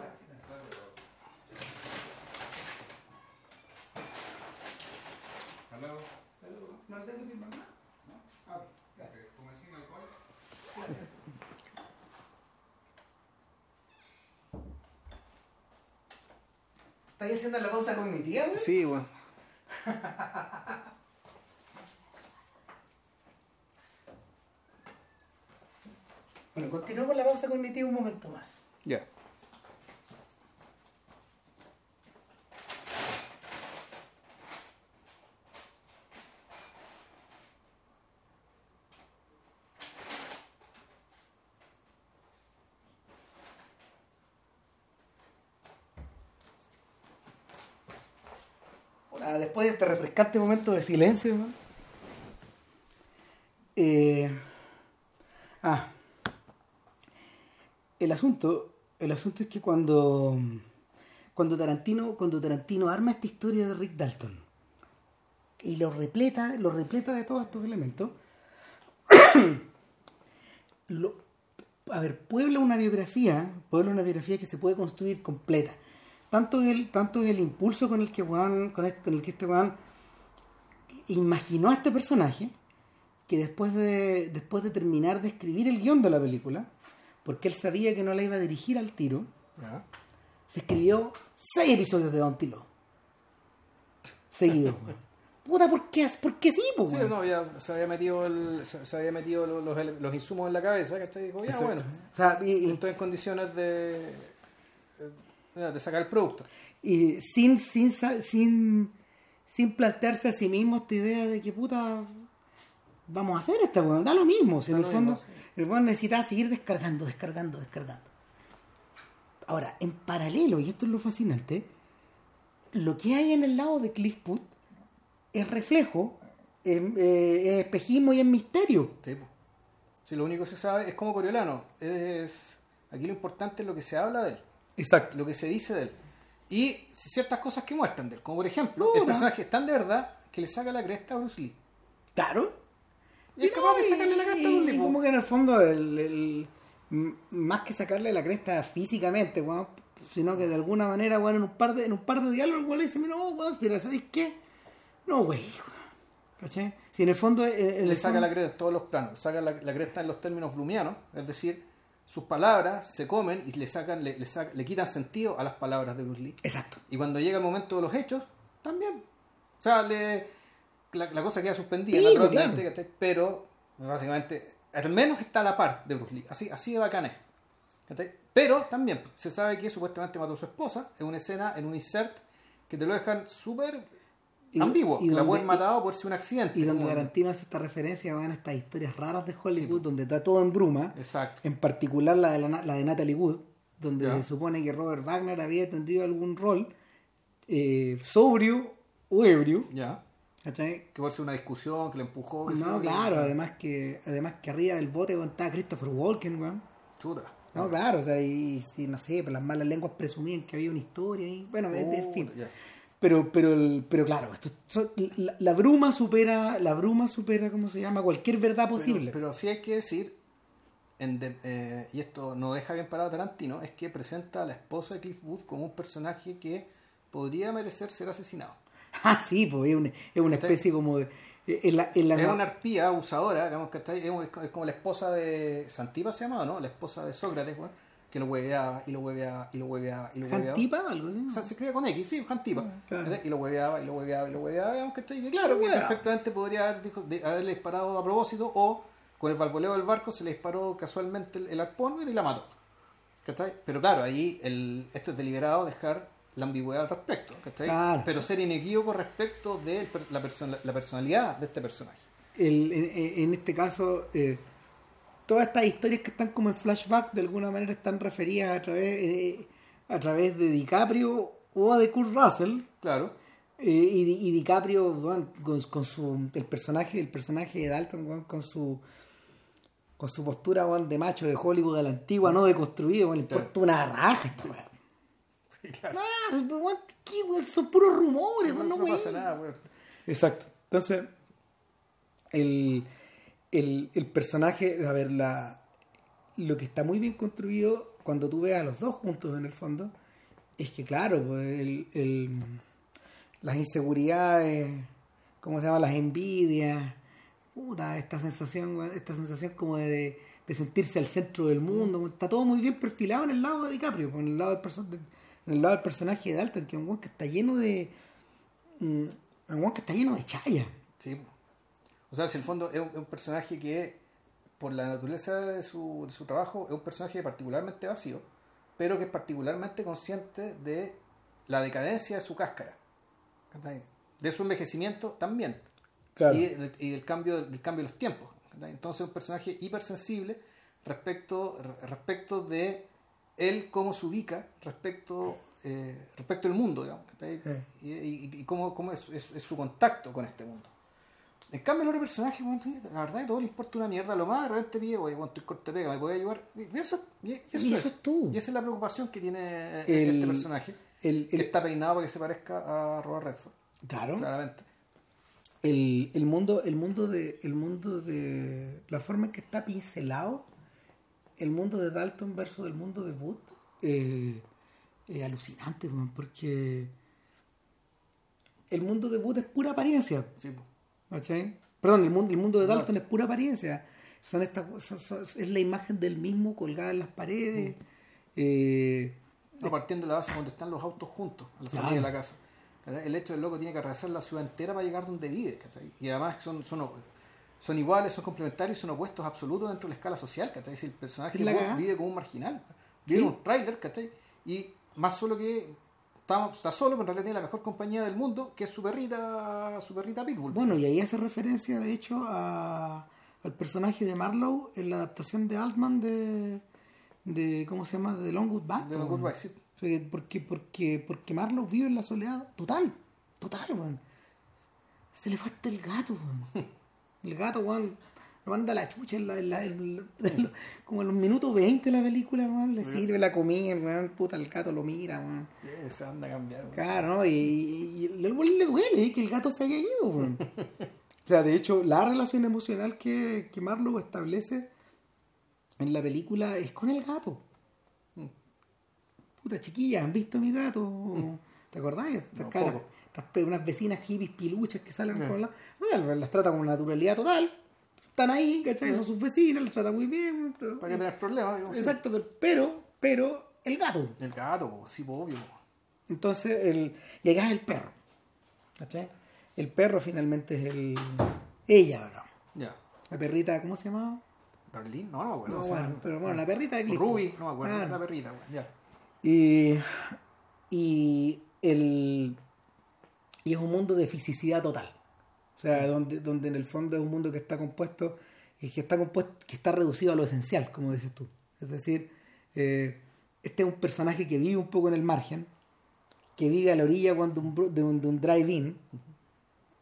¿Estás haciendo la pausa cognitiva, güey? Sí, bueno. Bueno, continúo con la pausa cognitiva un momento más. Ya después de este refrescante momento de silencio. Eh, ah, el asunto, el asunto es que cuando, cuando Tarantino, cuando Tarantino arma esta historia de Rick Dalton y lo repleta, lo repleta de todos estos elementos, a ver, puebla una biografía, puebla una biografía que se puede construir completa. Tanto el, tanto el impulso con el que con, el, con el que este weón imaginó a este personaje, que después de, después de terminar de escribir el guion de la película, porque él sabía que no la iba a dirigir al tiro, se escribió seis episodios de Don Tilo. Seguidos. Puta, ¿por qué? ¿Por qué sí, po, Sí, no, ya se había metido, el, se, se había metido los, los, insumos en la cabeza, ¿cachai? Dijo, ya, Exacto. bueno, O sea, y- y- estoy en condiciones de, de sacar el producto. y sin, sin, sin, sin plantearse a sí mismo esta idea de que puta vamos a hacer esta weón, da lo mismo, si Da en el fondo mismo, sí. el weón necesitaba seguir descargando, descargando, descargando. Ahora, en paralelo, y esto es lo fascinante, lo que hay en el lado de Cliffwood es reflejo, es, eh, es espejismo y es misterio. Sí. Sí, lo único que se sabe es como Coriolano. Es, aquí lo importante es lo que se habla de él, Exacto. lo que se dice de él. Y ciertas cosas que muestran de él. Como por ejemplo, el personaje es tan de verdad que le saca la cresta a Bruce Lee. Claro. Y es capaz de sacarle la cresta a Bruce y, Lee. y po. como que en el fondo, el, más que sacarle la cresta físicamente, weón, sino que de alguna manera, weón, en un par de, en un par de diálogos, weón, le dice, no, weón, pero ¿sabéis qué? No, güey. weón. ¿Cachai? Si en el fondo... en- en le el saca fondo- la cresta en todos los planos. Saca la, la cresta en los términos blumianos, es decir, sus palabras se comen y le sacan, le, le sac- le quitan sentido a las palabras de Bruce Lee. Exacto. Y cuando llega el momento de los hechos, también. O sea, le, la, la cosa queda suspendida, Sí, naturalmente, claro. pero básicamente, al menos está a la par de Bruce Lee. Así, así de bacán es. Pero también se sabe que supuestamente mató a su esposa en una escena, en un insert, que te lo dejan súper Y- ambiguo. y que la pueden matado por ser un accidente. Y donde Tarantino hace esta referencia van a estas historias raras de Hollywood, donde está todo en bruma, Exacto. en particular la de, la, la de Natalie Wood, donde se supone que Robert Wagner había tenido algún rol eh, sobrio o ebrio, Ya. ¿cachai? Que puede ser una discusión, que le empujó. que No, que- claro, además que además que arriba del bote weón, estaba Christopher Walken, weón. Chuta. No, claro, o sea, y si no sé, pues las malas lenguas presumían que había una historia y bueno, en- en fin. Pero, pero, el- pero claro, esto, so- la, la bruma supera, la bruma supera, ¿cómo se llama? Cualquier verdad posible. Pero, pero sí hay que decir, en de- eh, y esto no deja bien parado a Tarantino, es que presenta a la esposa de Cliff Booth como un personaje que podría merecer ser asesinado. Ah, sí, pues es una, es una especie como de... En la, en la- Es una arpía abusadora, digamos, ¿cachai? Es, como la esposa de Santipa se llamaba, ¿no? La esposa de Sócrates, weón, que lo hueveaba y lo hueveaba y lo hueveaba y lo hueveaba. ¿Jantipa? Algo así. O sea, se escribe con X, sí, Jantipa. claro. ¿cachai? Y lo hueveaba y lo hueveaba y lo hueveaba. Y claro, que perfectamente podría haber, dijo, de- haberle disparado a propósito o con el valvoleo del barco se le disparó casualmente el, el arpón y la mató. ¿Cachai? Pero claro, ahí el, esto es deliberado dejar la ambigüedad al respecto, ¿cachai? Claro. Pero ser inequívoco respecto de la, person- la personalidad de este personaje. El- en- en este caso, eh, todas estas historias que están como en flashback de alguna manera están referidas a través, eh, a través de DiCaprio o de Kurt Russell. Claro. eh, y, Di- y DiCaprio con, con su el personaje el personaje de Dalton con su con su postura de macho de Hollywood de la antigua no deconstruido weón, le Claro. importa una raja. Sí, claro. Ah, son puros rumores no, no, no weón. pasa nada. Exacto. Entonces, el, el, el personaje, a ver, la, lo que está muy bien construido cuando tú ves a los dos juntos en el fondo, es que claro, pues, el, el- las inseguridades, ¿cómo se llama? Las envidias, puta, esta sensación, esta sensación como de, de sentirse al centro del mundo, está todo muy bien perfilado en el lado de DiCaprio, en el lado del, perso- en el lado del personaje de Dalton, que es un que está lleno de... mm, un que está lleno de chaya. Sí. O sea, si el fondo es un, es un personaje que, por la naturaleza de su, de su trabajo, es un personaje particularmente vacío, pero que es particularmente consciente de la decadencia de su cáscara, de su envejecimiento también, Claro. y, del, cambio, del cambio de los tiempos. Entonces, es un personaje hipersensible respecto, re- respecto de él, cómo se ubica respecto, eh, respecto al mundo, digamos, y, y- y cómo, cómo es, es- es su contacto con este mundo. En cambio, el otro personaje, bueno, la verdad, que todo le importa una mierda. Lo más de repente pide, oye, bueno, estoy corte pega, ¿me puede ayudar? Y eso, y eso, Y es. eso es tú. Y esa es la preocupación que tiene El- este personaje, el- que está peinado para que se parezca a Robert Redford, Claro. claramente. El, el mundo, el mundo de, el mundo de la forma en que está pincelado, el mundo de Dalton versus el mundo de Wood, eh, es alucinante, porque el mundo de Wood es pura apariencia, Sí. ¿Cachai? Perdón, el mundo, el mundo de Dalton es pura apariencia. Son estas, son- son- es la imagen del mismo colgada en las paredes. eh, No, partiendo de la base cuando están los autos juntos, a la salida Claro. de la casa. El hecho del loco tiene que atravesar la ciudad entera para llegar donde vive. ¿cachai? Y además son, son, son iguales, son complementarios, son opuestos absolutos dentro de la escala social. ¿cachai? Si el personaje vive como un marginal, vive Sí. en un tráiler, ¿cachai? Y más solo que está, está solo, pero en realidad tiene la mejor compañía del mundo, que es su perrita, su perrita Pitbull. Bueno, y ahí hace referencia, de hecho, a, al personaje de Marlowe en la adaptación de Altman de, de ¿cómo se llama? De Longwood Back. de los po. Goodbye, sí. Porque, porque, porque Marlowe vive en la soledad total, total, weón. Se le falta el gato, weón. El gato, weón, lo manda a la chucha en la, en la- en en como a los minutos 20 de la película, weón. Le sirve la comida, weón, puta, el gato lo mira, weón. Se anda a cambiar. Claro. Y, y, y le duele ¿eh? que el gato se haya ido, weón. O sea, de hecho, la relación emocional que, que Marlowe establece en la película es con el gato. Puta chiquilla, ¿han visto a mi gato? ¿Te acordás? Estas No, caras, estas unas vecinas hippies piluchas que salen con la... Bueno, las trata con naturalidad total. Están ahí, ¿cachai? Son sus vecinas, las trata muy bien. ¿Para qué tener problemas? Digo, sí. Exacto, pero- pero, pero el gato. El gato, sí, obvio. Entonces, el, y acá es el perro. ¿Cachai? El perro finalmente es el. Ella, ¿no? Ya. La perrita, ¿cómo se llamaba? Darlene, no, no me acuerdo. No, o sea, bueno, pero bueno, la perrita de Cliff. Ruby, no me acuerdo. Ah, La perrita, weón, ya. Y, y el y es un mundo de fisicidad total. O sea, donde, donde en el fondo es un mundo que está compuesto, eh, que está compuesto, que está reducido a lo esencial, como dices tú. Es decir, eh, este es un personaje que vive un poco en el margen, que vive a la orilla cuando un, de un, un drive-in.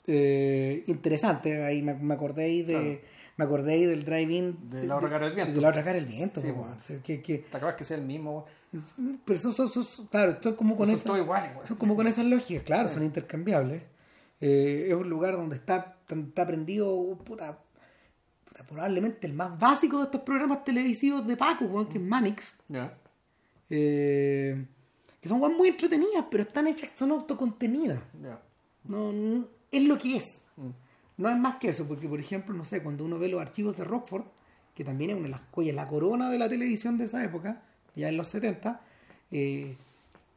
Eh, interesante, ahí me, me acordé ahí de. Claro. Me acordé ahí del drive-in. De la otra cara del viento. De la otra cara del viento, Sí, bueno. que, que, ¿Te acabas que sea el mismo? pero son, son- son- claro, son como con esa- iguales, son como con esas lógicas, claro, son intercambiables. Eh, es un lugar donde está, está prendido, puta, puta, probablemente el más básico de estos programas televisivos de Paco, que es Manix. Eh, que son muy entretenidas, pero están hechas, son autocontenidas. Ya. No, no- es lo que es. Mm. No es más que eso, porque por ejemplo, no sé, cuando uno ve los archivos de Rockford, que también es una de las joyas, la corona de la televisión de esa época, ya en los 70, eh,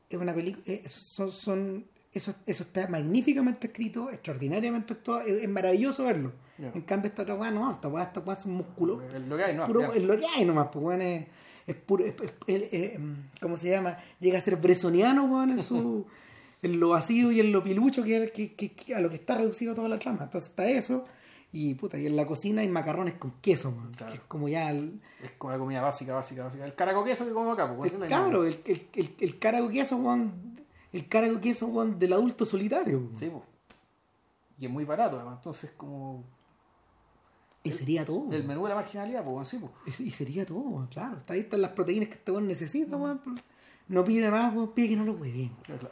es una película, son, son- eso, eso está magníficamente escrito, extraordinariamente actuado, es, es maravilloso verlo. En cambio, esta otra weá no, esta weá, esta weá es un músculo. Es lo que hay, ¿no? Puro- es lo que hay nomás, pues weón, es, es puro, es- es- es- es- ¿cómo se llama? Llega a ser bresoniano, weón, en su en lo vacío y en lo pilucho que, que- que- que- a lo que está reducido toda la trama. Entonces está eso, y puta, y en la cocina hay macarrones con queso, weón, Claro. que es como ya el, Es como la comida básica, básica, básica. El caraco queso que como acá, pues. el cabro, el, el, el, carago queso, weón, el carago queso, weón, del adulto solitario. Sí, pues. Y es muy barato, además. Entonces, como. Y sería todo. El menú de la marginalidad, pues, sí, pues. Y sería todo, claro. Está ahí están las proteínas que este necesita, No pide más, weón, pide que no lo hueven. Claro.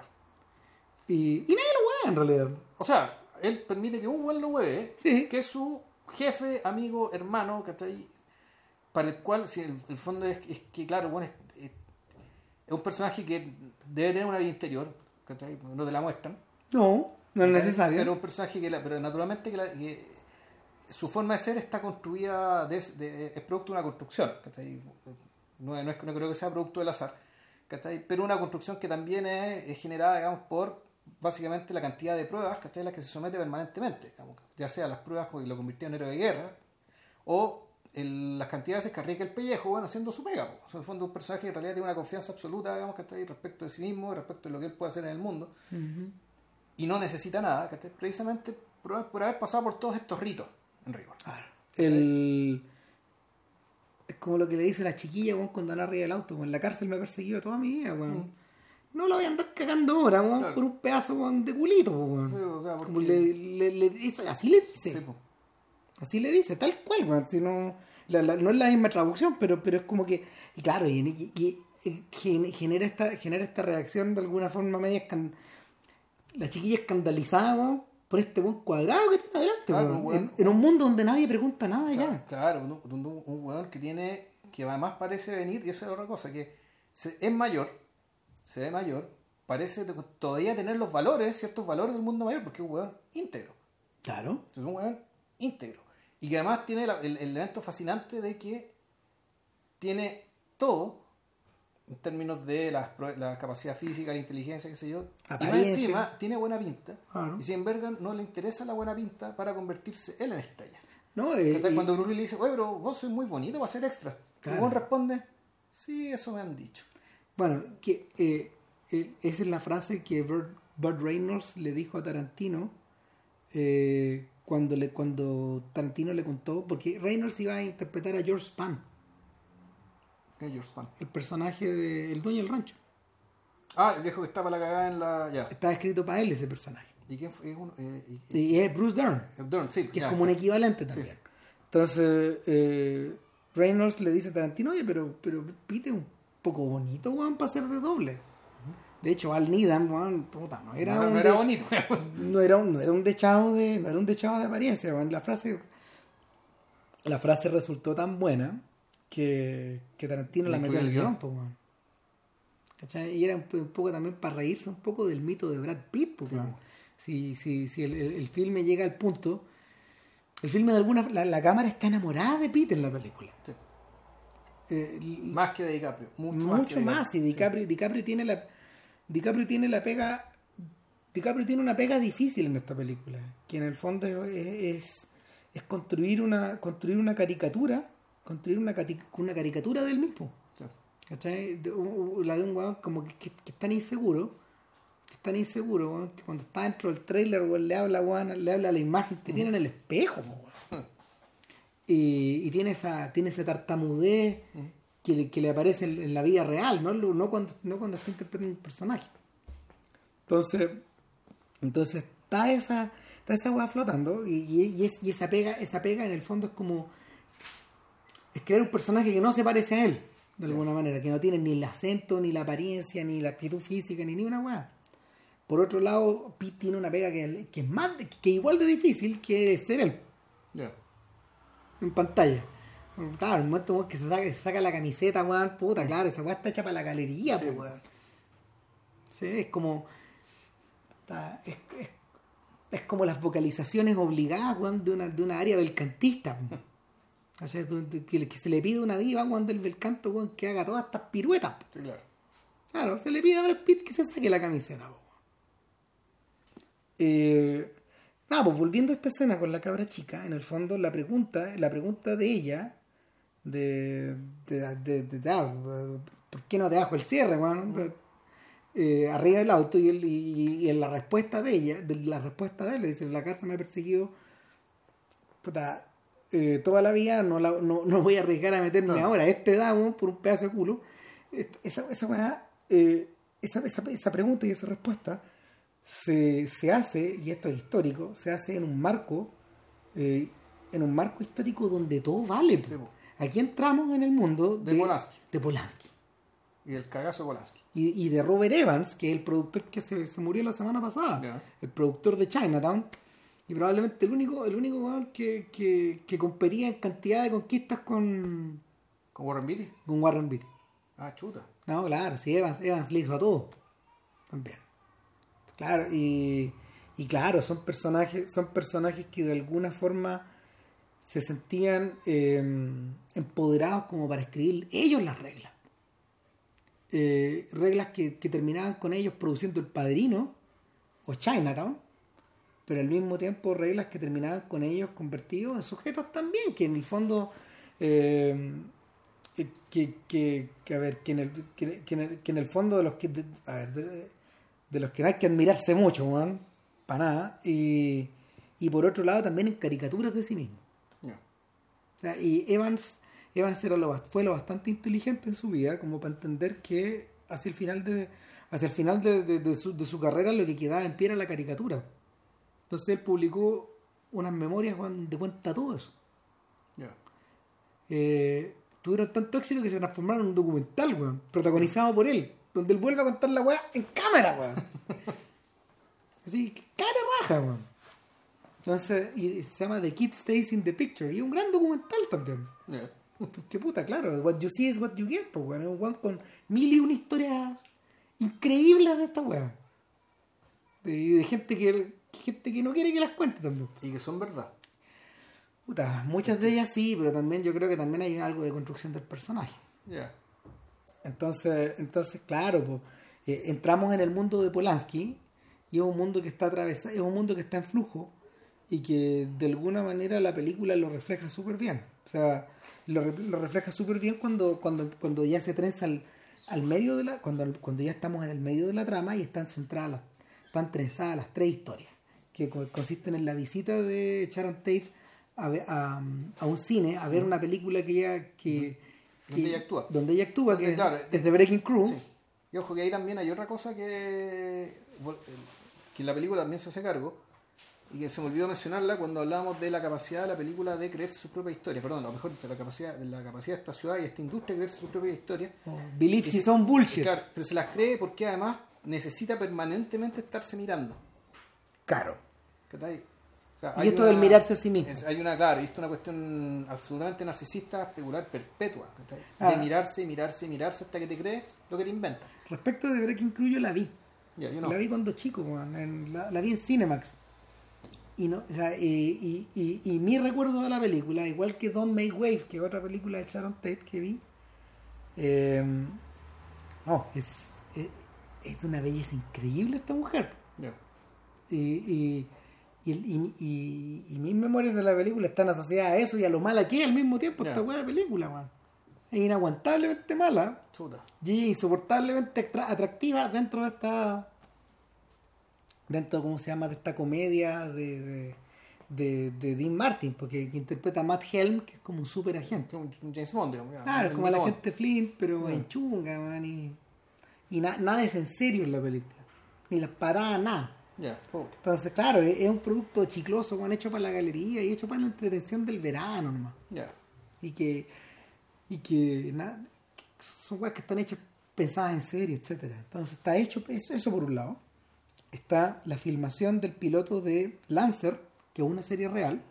Y, y nadie lo hueve en realidad. O sea, él permite que un buen lo hueve, Sí. que es su jefe, amigo, hermano, ¿cachai? Para el cual, si el, el fondo es, es que, claro, bueno, es, es- un personaje que debe tener una vida interior, ¿cachai? No te la muestran. No, no es necesario. Pero un personaje que, la- pero naturalmente que, la- que su forma de ser está construida, de- de- es producto de una construcción, ¿cachai? No, no, es- no creo que sea producto del azar, ¿cachai? Pero una construcción que también es, es generada, digamos, por básicamente la cantidad de pruebas, ¿cachai? Las que se somete permanentemente, digamos, ya sea las pruebas que lo convirtieron en héroe de guerra, o el- las cantidades que arriesga el pellejo, bueno, haciendo su pega. pues. En el fondo, un personaje que en realidad tiene una confianza absoluta, digamos, ¿cachai? Respecto de sí mismo, respecto de lo que él puede hacer en el mundo y no necesita nada, ¿cachai? precisamente por, por haber pasado por todos estos ritos en rigor. Claro. El... Es como lo que le dice la chiquilla, weón, cuando anda arriba del auto. En la cárcel me ha perseguido toda mi vida, weón. No lo voy a andar cagando ahora, weón, Claro. por un pedazo, de culito, weón. Sí, o sea, porque- Como le, le- le- eso- así le dice. Sí. Así le dice, tal cual, weón. Si no, la- la- no es la misma traducción, pero, pero es como que, y claro, y, y- y- y gen- genera, esta, genera esta reacción de alguna forma media la chiquilla escandalizada, weón, por este buen cuadrado que tiene adelante, Claro, weón. weón. En, en un mundo donde nadie pregunta nada Claro, ya. claro, un, un, un- weón que tiene, que además parece venir, y eso es otra cosa, que se- es mayor, se ve mayor, parece todavía tener los valores, ciertos valores del mundo mayor, porque es un weón íntegro. Claro. Es un weón íntegro. Y que además tiene el, el elemento fascinante de que tiene todo, en términos de la, la capacidad física, la inteligencia, qué sé yo. Y más encima tiene buena pinta. Y sin embargo no le interesa la buena pinta para convertirse él en estrella. ¿No? Eh, Entonces, y- cuando Bruce Lee le dice, oye, pero vos sois muy bonito para ser extra. Y Claro. el weón responde, sí, eso me han dicho. Bueno, que eh, eh, esa es la frase que Burt, Burt Reynolds le dijo a Tarantino eh, cuando le cuando Tarantino le contó, porque Reynolds iba a interpretar a George Span, Que es George Pan. el personaje del dueño del rancho. Ah, el viejo que estaba la cagada en la. Ya. Estaba escrito para él ese personaje. ¿Y quién fue? Es uno- eh, y- es Bruce Dern, Dern, sí, que ya. es como un equivalente también. Entonces, eh, Reynolds le dice a Tarantino, oye, pero, pero Pete es un poco bonito, weón, para ser de doble. De hecho, Al Needham, weón, puta, no era no, un no era de- bonito. no era un, no era un dechado de no era un dechado de apariencia la frase la frase resultó tan buena que, que Tarantino La metió en el guion. ¿Cachai? y era un, po- un poco también para reírse un poco del mito de Brad Pitt po, Sí, weón. po. si, si, si el, el, el filme llega al punto el filme de alguna la, la cámara está enamorada de Pitt en la película Sí. Eh, Más que de DiCaprio. Mucho, mucho, más. más, y DiCaprio, DiCaprio tiene la DiCaprio tiene la pega DiCaprio tiene una pega difícil en esta película que en el fondo es, es, es construir una construir una caricatura construir una, una caricatura del mismo Sí. ¿cachai? La de un weón como que, que, que es tan inseguro que es tan inseguro weón, que cuando está dentro del trailer weón, le habla weón, le habla a la imagen que tiene en el espejo weón. y, y tiene esa tiene ese tartamudez que, le- que le aparece en, en la vida real no, cuando no cuando está interpretando un personaje entonces entonces está esa está esa weá flotando y, y, y es- y esa pega esa pega en el fondo es como es crear un personaje que no se parece a él de alguna manera que no tiene ni el acento ni la apariencia ni la actitud física ni ni una weá por otro lado Pete tiene una pega que, que es más que igual de difícil que ser él Ya. en pantalla. Claro, el momento weón, que se saca, se saca la camiseta, weón, puta, claro, esa weá está hecha para la galería, Sí. pues, weón. Sí, es como. puta, Es, es- es como las vocalizaciones obligadas, weón, de una, de una área belcantista. weón. O sea, que, que se le pide una diva, weón, del belcanto, weón, que haga todas estas piruetas. Sí, claro. Claro, se le pide a Brad Pitt que se saque la camiseta. po. Eh, nada, pues volviendo a esta escena con la cabra chica, en el fondo la pregunta, la pregunta de ella, de, de, de- de- ah, ¿por qué no te bajo el cierre, weón? Eh, arriba del auto y, él- y- y en la respuesta de ella, de la respuesta de él, dice, la cárcel me ha perseguido puta, eh, toda la vida, no, la- no, no voy a arriesgar a meterme Claro. ahora este weón, por un pedazo de culo. Esa, esa, eh, esa, esa, esa pregunta y esa respuesta se, se hace, y esto es histórico, se hace en un marco, eh, en un marco histórico donde todo vale. Sí. Aquí entramos en el mundo De Polanski. de Polanski. Y el cagazo de Polanski. Y, y de Robert Evans, que es el productor que se, se murió la semana pasada, el productor de Chinatown, y probablemente el único, el único que, que, que competía en cantidad de conquistas con, ¿Con Warren Beatty? con Warren Beatty. Ah, chuta. No, claro, sí, Evans, Evans le hizo a todo. También. Claro, y, y claro, son personajes, son personajes que de alguna forma se sentían eh, empoderados como para escribir ellos las reglas. Eh, reglas que, terminaban con ellos produciendo El Padrino o Chinatown, pero al mismo tiempo reglas que terminaban con ellos convertidos en sujetos también, que en el fondo... eh, que, a ver en el, fondo de los que de, los que no hay que admirarse mucho para nada y, y por otro lado también en caricaturas de sí mismo Ya. O sea, y Evans Evans era lo, fue lo bastante inteligente en su vida como para entender que hacia el final de hacia el final de, de- de su, de su carrera lo que quedaba en pie era la caricatura entonces él publicó unas memorias donde cuenta todo eso Ya. eh, tuvieron tanto éxito que se transformaron en un documental, weón, protagonizado por él, donde él vuelve a contar la weá en cámara, weón. Así, cara raja, weón. Entonces, y se llama The Kid Stays in the Picture, y es un gran documental también. Ya. Qué puta, claro, what you see is what you get, pues, weón. Es un con mil y una historias increíbles de esta weá. De, de gente que gente que no quiere que las cuente también. Y que son verdad. Puta, muchas de ellas sí, pero también yo creo que también hay algo de construcción del personaje. Ya. Entonces, entonces claro, po, eh, entramos en el mundo de Polanski y es un mundo que está atravesado, es un mundo que está en flujo y que de alguna manera la película lo refleja súper bien. O sea, lo, re- lo refleja súper bien cuando, cuando, cuando ya se trenza al, al medio de la, cuando, cuando ya estamos en el medio de la trama y están centradas las, están trenzadas las tres historias, que co- consisten en la visita de Sharon Tate a, a, a un cine a ver una película que ella que, Donde ella actúa. donde ella actúa, que es- claro, es de Breaking Crew, Sí. Y ojo que ahí también hay otra cosa que, que la película también se hace cargo, y que se me olvidó mencionarla cuando hablábamos de la capacidad de la película de creerse su propia historia, perdón, a lo mejor de la capacidad, de la capacidad de esta ciudad y esta industria de creerse su propia historia. Oh, believe his own bullshit. Claro, pero se las cree porque además necesita permanentemente estarse mirando. Claro. ¿Cachai? O sea, Y esto una- del mirarse a sí mismo. es- hay una, claro, y esto es una cuestión absolutamente narcisista, especular, perpetua. Ah. De mirarse y mirarse y mirarse hasta que te crees lo que te inventas. Respecto de Breaking Crew, yo la vi. La vi cuando chico, weón, en- la, la vi en Cinemax. Y, no, o sea, y, y- y- mi recuerdo de la película, igual que Don't Make Waves, que es otra película de Sharon Tate que vi, eh, no, es, es, es de una belleza increíble esta mujer. Ya. Y, y, mis memorias de la película están asociadas a eso y a lo mala que es al mismo tiempo Ya. esta de película, weón. Es inaguantablemente mala Chuta. y insoportablemente atra- atractiva dentro de esta dentro cómo se llama de esta comedia de, de, de, de Dean Martin porque que interpreta a Matt Helm que es como un super agente un, James Bond, digamos. ya, claro como el Bond. agente Flint pero Mm. en chunga man, y, y na- nada es en serio en la película ni las paradas nada puta. entonces claro es, es un producto chicloso man, hecho para la galería y hecho para la entretención del verano nomás Ya. y que y que na- son cosas que están hechas pensadas en serie, etcétera. Entonces está hecho eso, eso por un lado. Está la filmación del piloto de Lancer, que es una serie real,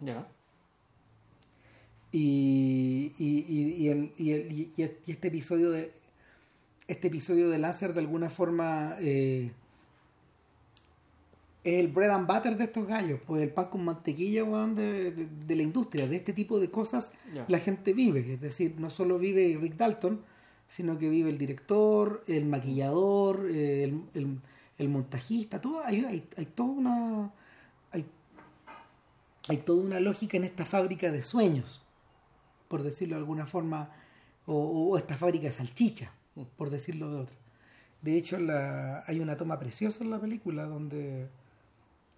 y, y, y, y el- y el- y- este episodio de este episodio de Lancer de alguna forma eh, es el bread and butter de estos gallos, pues el pan con mantequilla weón, de, de- de la industria, de este tipo de cosas la gente vive, es decir, no solo vive Rick Dalton, sino que vive el director, el maquillador, eh, el, el- el montajista, todo, hay, hay, hay toda una hay, hay toda una lógica en esta fábrica de sueños, por decirlo de alguna forma, o, o esta fábrica de salchicha, por decirlo de otra. De hecho, la, hay una toma preciosa en la película donde,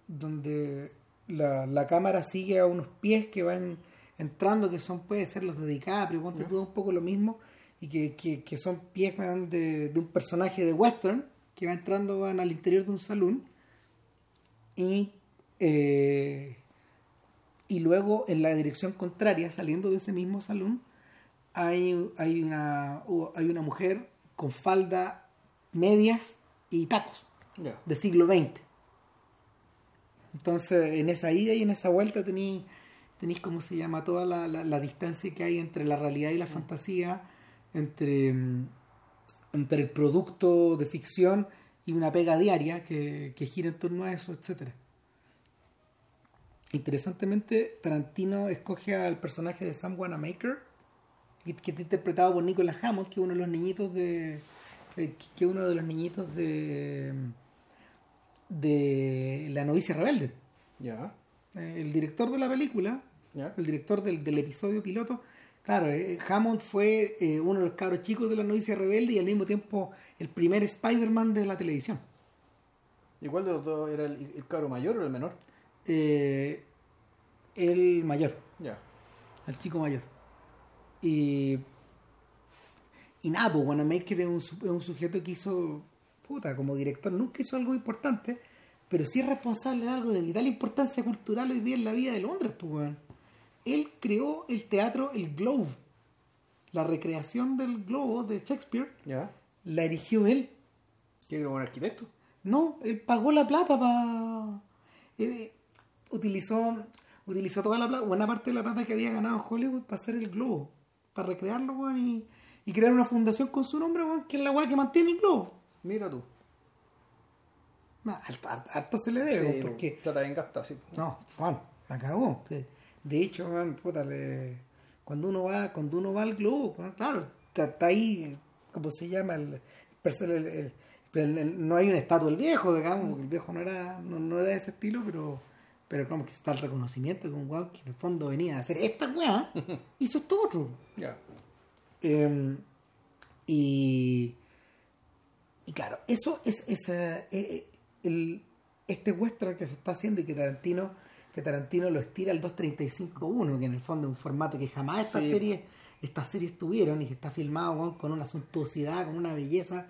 donde la, la cámara sigue a unos pies que van entrando, que son, puede ser los de DiCaprio, ponte tú, un poco lo mismo, y que, que, que son pies de, de un personaje de western que va entrando weón, al interior de un salón y, eh, y luego en la dirección contraria, saliendo de ese mismo salón, hay, hay, una, hay una mujer con falda, medias y tacos de siglo XX. Entonces, en esa ida y en esa vuelta tenéis, tenéis ¿cómo se llama? Toda la, la- la distancia que hay entre la realidad y la fantasía, entre, mm, entre el producto de ficción y una pega diaria que, que gira en torno a eso, etcétera. Interesantemente, Tarantino escoge al personaje de Sam Wanamaker, que, que está interpretado por Nicolas Hammond, que es uno de los niñitos de. eh, que uno de los niñitos de. de La novicia rebelde. Ya. Eh, el director de la película, el director del, del episodio piloto, claro, eh, Hammond fue eh, uno de los cabros chicos de La novicia rebelde y al mismo tiempo el primer Spider-Man de la televisión. ¿Y cuál de los dos era el, el cabro mayor o el menor? Eh, el mayor. Ya. al chico mayor. Y, y nada, pues Wanamaker es un, es un sujeto que hizo, puta, como director, nunca hizo algo importante, pero sí es responsable de algo de vital importancia cultural hoy día en la vida de Londres, pues, weón. Él creó el teatro El Globe. La recreación del globo de Shakespeare Ya. la erigió él. ¿Qué era un arquitecto? No, él pagó la plata para. utilizó, utilizó toda la plata, buena parte de la plata que había ganado en Hollywood para hacer el globo, para recrearlo, weón, y, y crear una fundación con su nombre, weón, que es la weá que mantiene el globo. Mira tú. Nah, harto, harto- harto se le debe, Sí, porque. Plata bien gastada, sí. No, Juan, la cagó. De- De hecho, weón, puta, le- cuando uno va, cuando uno va al weón, claro, está, está ahí, ¿cómo se llama? El, el- el- no hay una estatua del viejo, digamos, porque el viejo no era, no, no era de ese estilo, pero, pero como que está el reconocimiento de un weón que en el fondo venía a hacer esta weá, hizo esto otro. Eh, y, y claro, eso es, es, eh, eh, el, este western que se está haciendo y que Tarantino que Tarantino lo estira al 235.1, que en el fondo es un formato que jamás estas Sí. series estas series tuvieron y que está filmado weón, con una suntuosidad, con una belleza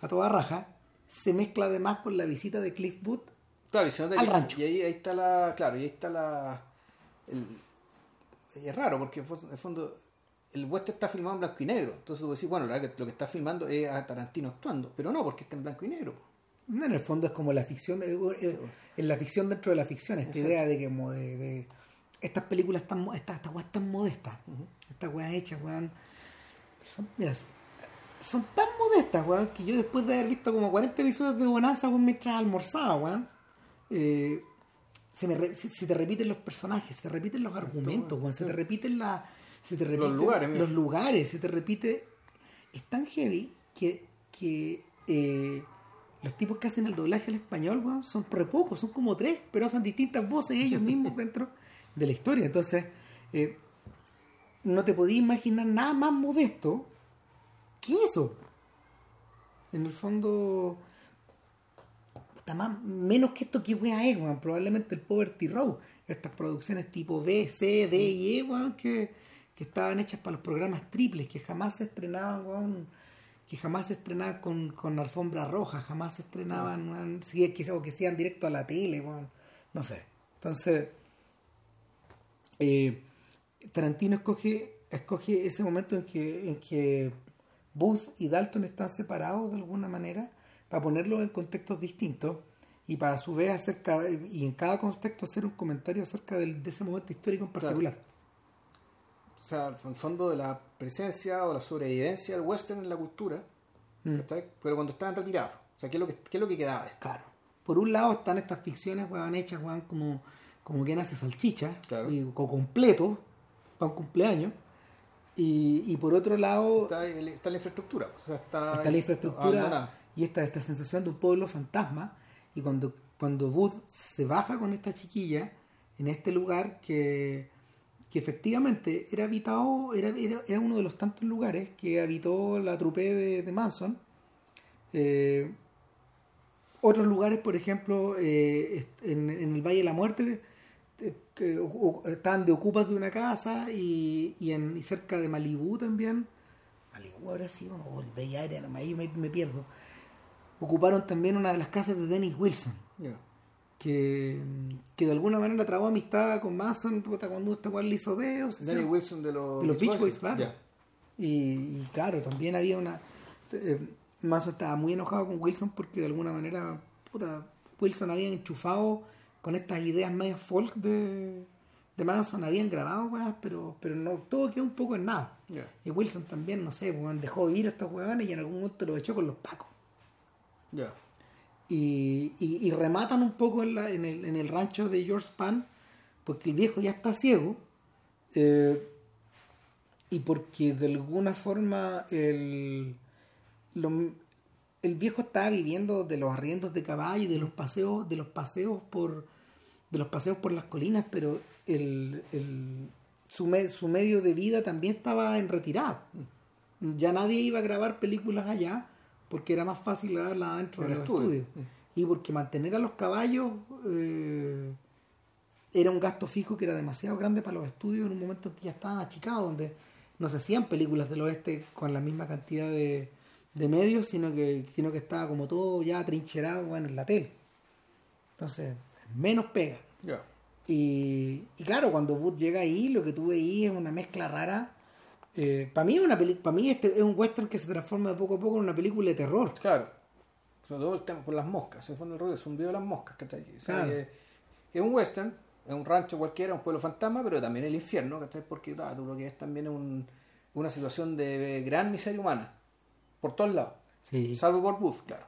a toda raja, se mezcla además con la visita de Cliff Booth Claro, y se nota Al que- rancho. Y ahí, ahí está la. Claro, y ahí está la. el- y es raro porque en el fondo el western está filmado en blanco y negro. Entonces tú decís, bueno, la verdad que lo que está filmando es a Tarantino actuando. Pero no, porque está en blanco y negro. No, en el fondo es como la ficción, de- eh, en la ficción dentro de la ficción, esta Exacto. idea de que como de, de- estas películas tan, estas, estas weas tan modestas, estas weas hechas, weón, son, mira, son, son tan modestas, weón, que yo después de haber visto como 40 episodios de Bonanza, weón, mientras almorzaba, weón, eh, se, me re- se, se te repiten los personajes, se te repiten los argumentos, weón, se te repiten la, se te repiten lugares, mira. los lugares, se te repite, es tan heavy que, que eh, los tipos que hacen el doblaje al español, weón, son re pocos, son como tres, pero hacen distintas voces ellos mismos dentro de la historia. Entonces, eh, no te podías imaginar nada más modesto que eso. En el fondo, puta, más, menos que esto que wea es, weón. Probablemente el Poverty Row, estas producciones tipo B, C, D y E, weón, que, que estaban hechas para los programas triples, que jamás se estrenaban, weón, que jamás se estrenaban con, con alfombra roja, jamás se estrenaban, o que se iban directo a la tele. No sé. Entonces, eh, Tarantino escoge, escoge ese momento en que, en que Booth y Dalton están separados de alguna manera para ponerlos en contextos distintos y para a su vez hacer cada, y en cada contexto hacer un comentario acerca del- de ese momento histórico en particular. O sea, en el fondo de la presencia o la sobrevivencia del western en la cultura. Mm. Pero cuando estaban retirados. O sea, ¿qué es lo que, qué es lo que quedaba de esto? Claro. Por un lado están estas ficciones, weón, hechas, weón, como, como quien hace salchicha, Claro. y, co- completo, para un cumpleaños. Y, y por otro lado, Está, el- está la infraestructura. O sea, está, está la infraestructura abandonada. y esta, esta sensación de un pueblo fantasma y cuando cuando Booth se baja con esta chiquilla en este lugar que, que efectivamente era habitado era, era, era uno de los tantos lugares que habitó la trupe de, de Manson Eh, otros lugares por ejemplo eh, en, en el Valle de la Muerte eh, estaban de ocupas de una casa y, y, en, y cerca de Malibú también Malibú ahora sí, o el Área, no, ahí me, pierdo. Ocuparon también una de las casas de Dennis Wilson. Que, que de alguna manera trabó amistad con Manson cuando este cual le hizo dedos. Danny Wilson de los, de los Beach Boys, claro. Y, y claro, también había una. eh, Manson estaba muy enojado con Wilson porque de alguna manera puta, Wilson había enchufado con estas ideas medias folk de, de Manson, habían grabado weas, pero, pero no, todo quedó un poco en nada. Y Wilson también, no sé, dejó vivir a estos weones y en algún momento los echó con los pacos. Ya. Y, y- rematan un poco en, el, en el rancho de George Pan, porque el viejo ya está ciego, eh, y porque de alguna forma el, el viejo estaba viviendo de los arriendos de caballo y de los paseos, de los paseos por de los paseos por las colinas, pero el, el- su, me- su medio de vida también estaba en retirada. Ya nadie iba a grabar películas allá porque era más fácil grabarlas dentro En de los estudio. Y porque mantener a los caballos eh, era un gasto fijo que era demasiado grande para los estudios en un momento en que ya estaban achicados, donde no se hacían películas del oeste con la misma cantidad de, de medios, sino que, sino que estaba como todo ya trincherado bueno, en la tele. Entonces, menos pega. Y, y claro, cuando Wood llega ahí, lo que tú veis es una mezcla rara. Para mí, una para mí este es un western que se transforma de poco a poco en una película de terror. Claro. Sobre todo el tema por las moscas. Se fue en el rollo, es un video de las moscas, ¿cachai? O sea, Claro. que- es un western, es un rancho cualquiera, un pueblo fantasma, pero también el infierno, ¿cachai? Porque ah, tú lo que es también es un- una situación de gran miseria humana. Por todos lados. Sí. Salvo por Booth, claro.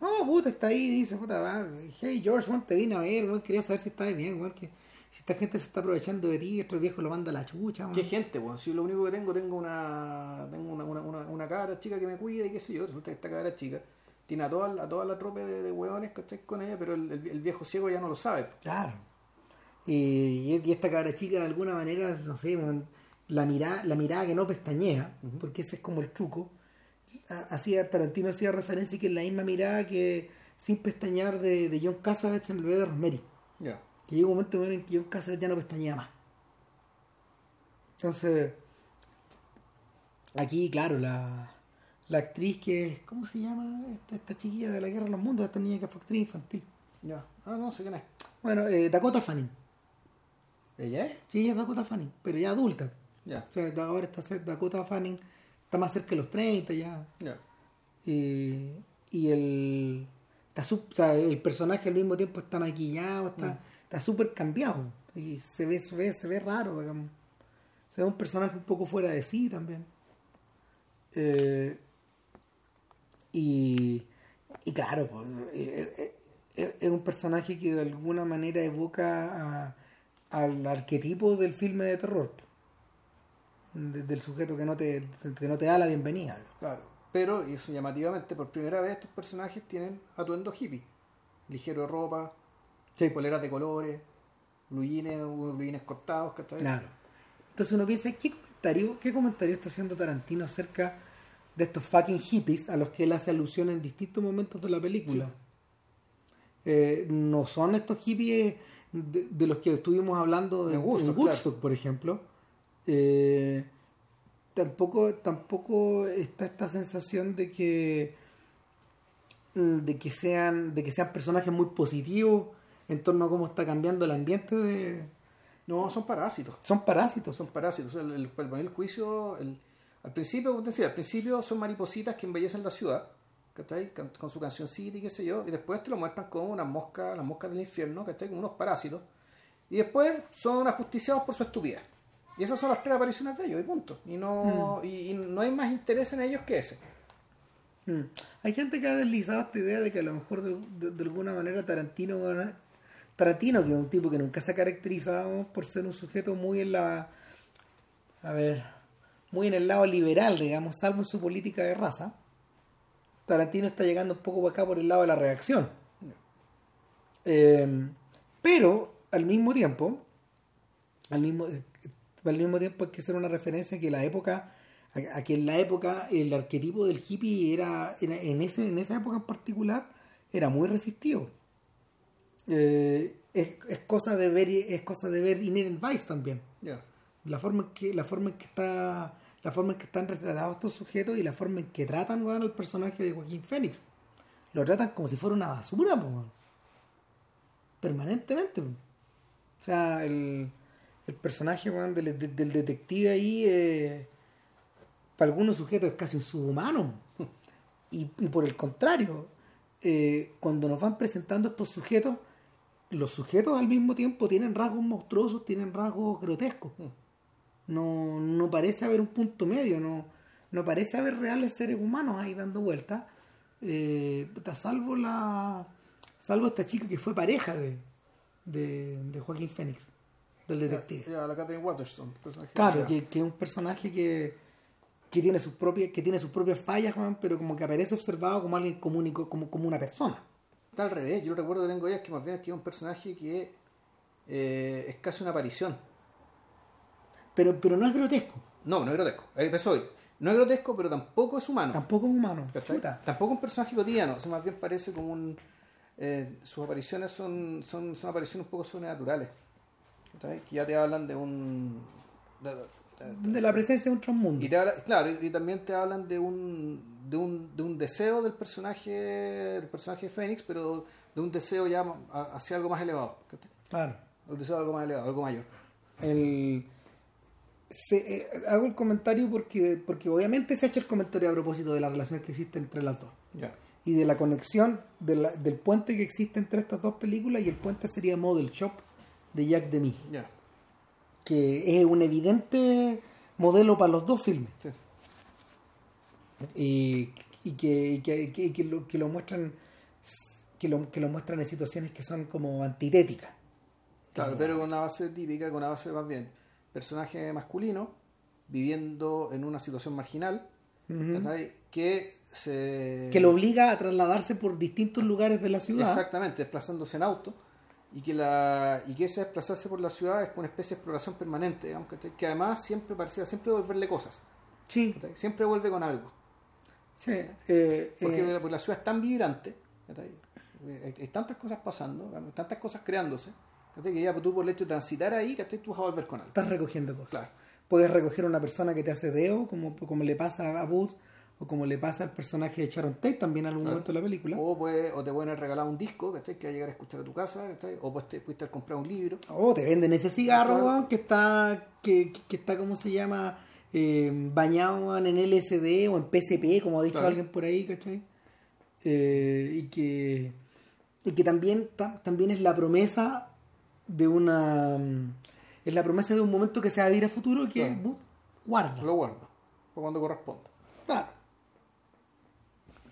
No, puta, está ahí, dice, puta, va, hey George, te vine a ver, weón, quería saber si estás bien, weón, que si esta gente se está aprovechando de ti, otro viejo lo manda a la chucha, weón. ¿Qué gente, weón? Si lo único que tengo, tengo una tengo una, una, una, una cabra chica que me cuida y qué sé yo. Resulta que esta cabra chica tiene a toda, la- a toda la tropa de, de hueones, ¿cachai? Con ella, pero el, el- el viejo ciego ya no lo sabe. Claro. Y, y esta cabra chica, de alguna manera, no sé, la mirada, la mirada que no pestañea, porque ese es como el truco. Ha- Hacía, Tarantino hacía referencia que es la misma mirada que sin pestañear de, de John Cassavetes en el bebé de Rosemary. Ya. Que llega un momento en que John Cassavetes ya no pestañea más. Entonces, aquí, claro, la, la actriz que es, ¿cómo se llama? Esta, esta chiquilla de la Guerra de los Mundos, esta niña que fue actriz infantil. Ya. Ah, no sé quién es. Bueno, eh, Dakota Fanning. ¿Ella es? Sí, ella es Dakota Fanning, pero ya adulta. Ya. O sea, ahora está Dakota Fanning, está más cerca de los 30 ya. Ya. Y, y el, está su- o sea, el personaje al mismo tiempo está maquillado, está Mm. Está súper cambiado. Y se ve, se ve, se ve raro, digamos. Se ve un personaje un poco fuera de sí también. Eh, y, y claro, pues, eh, eh, eh, es un personaje que de alguna manera evoca al arquetipo del filme de terror. De- del sujeto que no te, que no te da la bienvenida. Claro. Pero, y eso llamativamente, por primera vez estos personajes tienen atuendo hippie. Ligero de ropa, poleras de colores, blue jeans cortados, ¿cachai? Claro. Entonces uno piensa, ¿qué comentario, ¿qué comentario está haciendo Tarantino acerca de estos fucking hippies a los que él hace alusión en distintos momentos de la película? Eh, no son estos hippies de, de los que estuvimos hablando en En Woodstock, por ejemplo. Eh, tampoco, tampoco está esta sensación de que de que sean de que sean personajes muy positivos en torno a cómo está cambiando el ambiente de No, son parásitos. son parásitos Son parásitos. El, el, el, el juicio, el- al principio, como te decía, al principio son maripositas que embellecen la ciudad, ¿cachai? Con, con su cancioncita y qué sé yo, y después te lo muestran como unas moscas, las moscas del infierno, ¿cachai? Como unos parásitos. Y después son ajusticiados por su estupidez. Y esas son las tres apariciones de ellos, y punto. Y no, y, y no hay más interés en ellos que ese. Mm. Hay gente que ha deslizado esta idea de que a lo mejor de, de- de alguna manera Tarantino Tarantino, que es un tipo que nunca se ha caracterizado por ser un sujeto muy en la a ver, muy en el lado liberal, digamos, salvo su política de raza. Tarantino está llegando un poco acá por el lado de la reacción. Eh, pero al mismo tiempo, al mismo, al mismo tiempo hay que hacer una referencia a que la época, que en la época el arquetipo del hippie era, en ese, en esa época en particular, era muy resistivo. Eh, es, es cosa de ver es cosa de ver. Inherent Vice también. La forma en que la forma en que está la forma en que están retratados estos sujetos y la forma en que tratan al personaje de Joaquín Phoenix. Lo tratan como si fuera una basura permanentemente o sea el, el personaje del, de- del detective ahí eh, para algunos sujetos es casi un subhumano y, y por el contrario eh, cuando nos van presentando estos sujetos los sujetos al mismo tiempo tienen rasgos monstruosos tienen rasgos grotescos no, no parece haber un punto medio, no, no parece haber reales seres humanos ahí dando vueltas, eh, salvo la salvo esta chica que fue pareja de, de, de Joaquín Phoenix, del detective. Ya, la Catherine Claro, que, que es un personaje que, que tiene sus propias, que tiene sus propias fallas, pero como que aparece observado como alguien común como, como una persona. Está al revés. Yo recuerdo que tengo ya que más bien es que es un personaje que eh, es casi una aparición. Pero, pero no es grotesco, No, no es grotesco. Eso hoy. No es grotesco, pero tampoco es humano. tampoco es humano. Tampoco un personaje cotidiano. O sea, más bien parece como un. eh, sus apariciones son, son, son apariciones un poco sobrenaturales. ¿cachai? Que ya te hablan de un. de- de- la presencia de un transmundo. y te habla- claro, y, y también te hablan de un, de un, de un deseo del personaje del personaje de Fénix, pero de un deseo ya hacia algo más elevado. Claro. Un deseo de algo más elevado, algo mayor. el se- eh, hago el comentario porque porque obviamente se ha hecho el comentario a propósito de la relación que existe entre las dos Ya. y de la conexión de la- del puente que existe entre estas dos películas y el puente sería Model Shop de Jack Demy Ya. Que es un evidente modelo para los dos filmes. Sí. y, y que, y que, que- lo, que lo muestran que lo, que lo muestran en situaciones que son como antitéticas. Claro, pero con una base típica, con una base más bien personaje masculino viviendo en una situación marginal que se que lo obliga a trasladarse por distintos lugares de la ciudad. Exactamente desplazándose en auto y que la y que ese desplazarse por la ciudad es una especie de exploración permanente digamos, ¿cachai? que además siempre parecía siempre devolverle cosas sí, ¿cachai? siempre vuelve con algo sí, eh, porque, eh, porque la ciudad es tan vibrante ¿cachai? Eh, hay, hay tantas cosas pasando tantas cosas creándose que ya tú por el hecho de transitar ahí tú vas a volver con algo estás recogiendo cosas. Claro. Puedes recoger a una persona que te hace deo, como, como le pasa a Booth, o como le pasa al personaje de Sharon Tate también en algún Claro. momento de la película. O, puede, o te pueden regalar un disco ¿cachai? que va a llegar a escuchar a tu casa, ¿cachai? o pues te pudiste comprado un libro. O te venden ese cigarro Claro. que está, que, que está, ¿cómo se llama? Eh, bañado en LSD o en PCP, como ha dicho Claro. alguien por ahí, ¿cachai? Eh, y que, y que también, ta- también es la promesa de una... mm, Es la promesa de un momento que se va a vivir a futuro que guarda. Lo guardo, para cuando corresponda. Claro.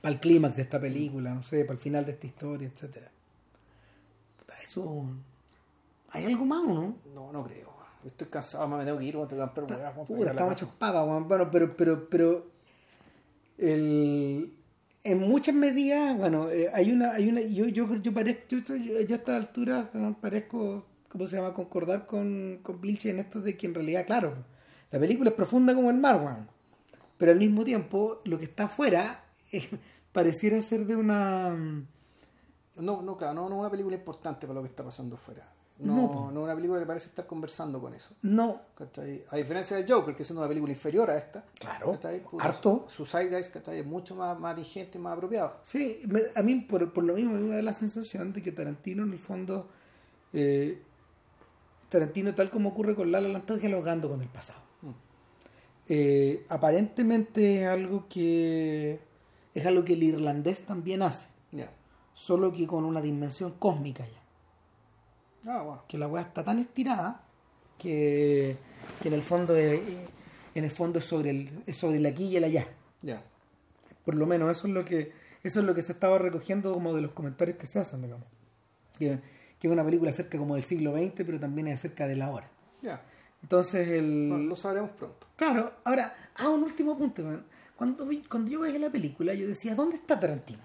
Para el clímax de esta película, no sé, para el final de esta historia, etcétera. Eso. ¿Hay algo más o no? No, no creo. Estoy cansado, me tengo que ir, tengo que comprar weá, weón, Puta, a casa. hechos papas, weón. Bueno, pero, pero, pero. El, en muchas medidas, bueno, eh, hay una, hay una, yo, yo, yo parezco, yo, yo, yo a esta altura parezco, ¿cómo se llama? Concordar con, con Vilche en esto de que en realidad, claro, la película es profunda como el mar, weón. Pero al mismo tiempo, lo que está afuera eh, pareciera ser de una. No, no, claro, no, no es una película importante para lo que está pasando afuera. No, No, no, una película que parece estar conversando con eso. No, ¿cachai? A diferencia de Joker, que es una película inferior a esta. Claro, ¿cachai? Puta, harto. Su Zeitgeist ¿cachai? es mucho más, más vigente, más apropiado. Sí, me- a mí por, por lo mismo me da la sensación de que Tarantino en el fondo, eh, Tarantino tal como ocurre con Lala Land está dialogando con el pasado. Mm. Eh, aparentemente es algo que es algo que el irlandés también hace, solo que con una dimensión cósmica ya. Ah, bueno. Que la weá está tan estirada que, que en el fondo es, en el fondo es sobre el, es sobre el aquí y el allá. Ya. Por lo menos eso es lo que eso es lo que se estaba recogiendo como de los comentarios que se hacen, digamos. Que, que es una película acerca como del siglo XX, pero también es acerca de la hora. Ya. Entonces el Bueno, lo sabremos pronto. claro, ahora, ah, un último punto, man. Cuando vi, cuando yo veía la película, yo decía, ¿dónde está Tarantino?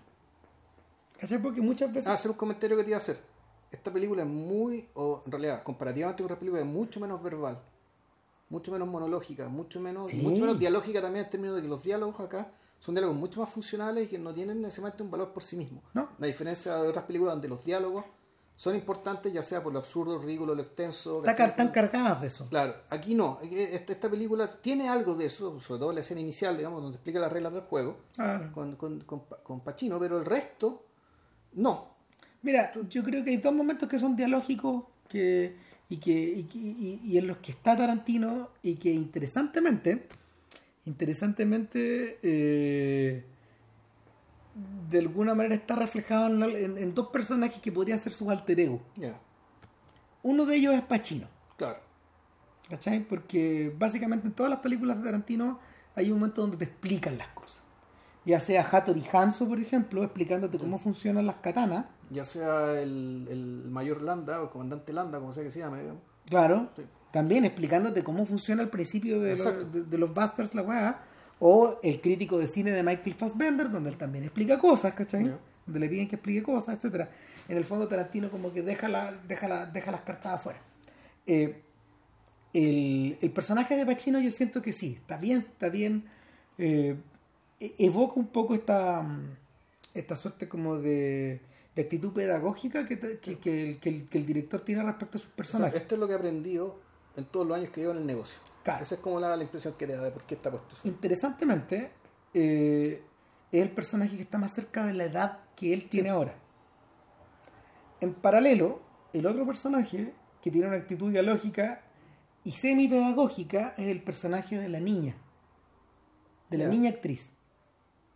¿Cachai? Porque muchas veces Ah, hacer un comentario que te iba a hacer. Esta película es muy, o en realidad, comparativamente con otras películas, es mucho menos verbal, mucho menos monológica, mucho menos, Sí. mucho menos dialógica también en términos de que los diálogos acá son diálogos mucho más funcionales y que no tienen necesariamente un valor por sí mismos. No. A diferencia de otras películas donde los diálogos son importantes, ya sea por lo absurdo, lo ridículo, lo extenso. está car- están cargadas de eso. Claro, aquí no. Aquí Esta, película tiene algo de eso, sobre todo la escena inicial, digamos, donde explica las reglas del juego Claro. con, con, con, Pa- con Pacino, pero el resto, no. Mira, yo creo que hay dos momentos que son dialógicos que, y, que, y, que- y- y en los que está Tarantino y que interesantemente, interesantemente, eh, de alguna manera está reflejado en, en- en dos personajes que podrían ser sus alter ego. Uno de ellos es Pacino, claro. ¿cachai? Porque básicamente en todas las películas de Tarantino hay un momento donde te explican las cosas. Ya sea Hattori Hanzo, por ejemplo, explicándote cómo funcionan las katanas. Ya sea el, el mayor Landa o el comandante Landa, como sea que se llame, digamos. Claro. Sí. También explicándote cómo funciona el principio de, los, de, de los Bastards, la weá. O el crítico de cine de Michael Fassbender, donde él también explica cosas, ¿cachai? Donde le piden que explique cosas, etcétera En el fondo Tarantino como que deja, la, deja, la, deja las cartas afuera. Eh, el, el personaje de Pacino yo siento que sí, está bien, está bien. eh, e- evoca un poco esta, esta suerte como de, de actitud pedagógica que, te- que, que el, que el- que el director tiene respecto a sus O sea, personajes. esto es lo que he aprendido en todos los años que llevo en el negocio. Claro. Esa es como la, la impresión que te da de por qué está puesto. Interesantemente, eh, es el personaje que está más cerca de la edad que él tiene ahora. En paralelo, el otro personaje que tiene una actitud dialógica y semi-pedagógica es el personaje de la niña, de la Ya. niña actriz.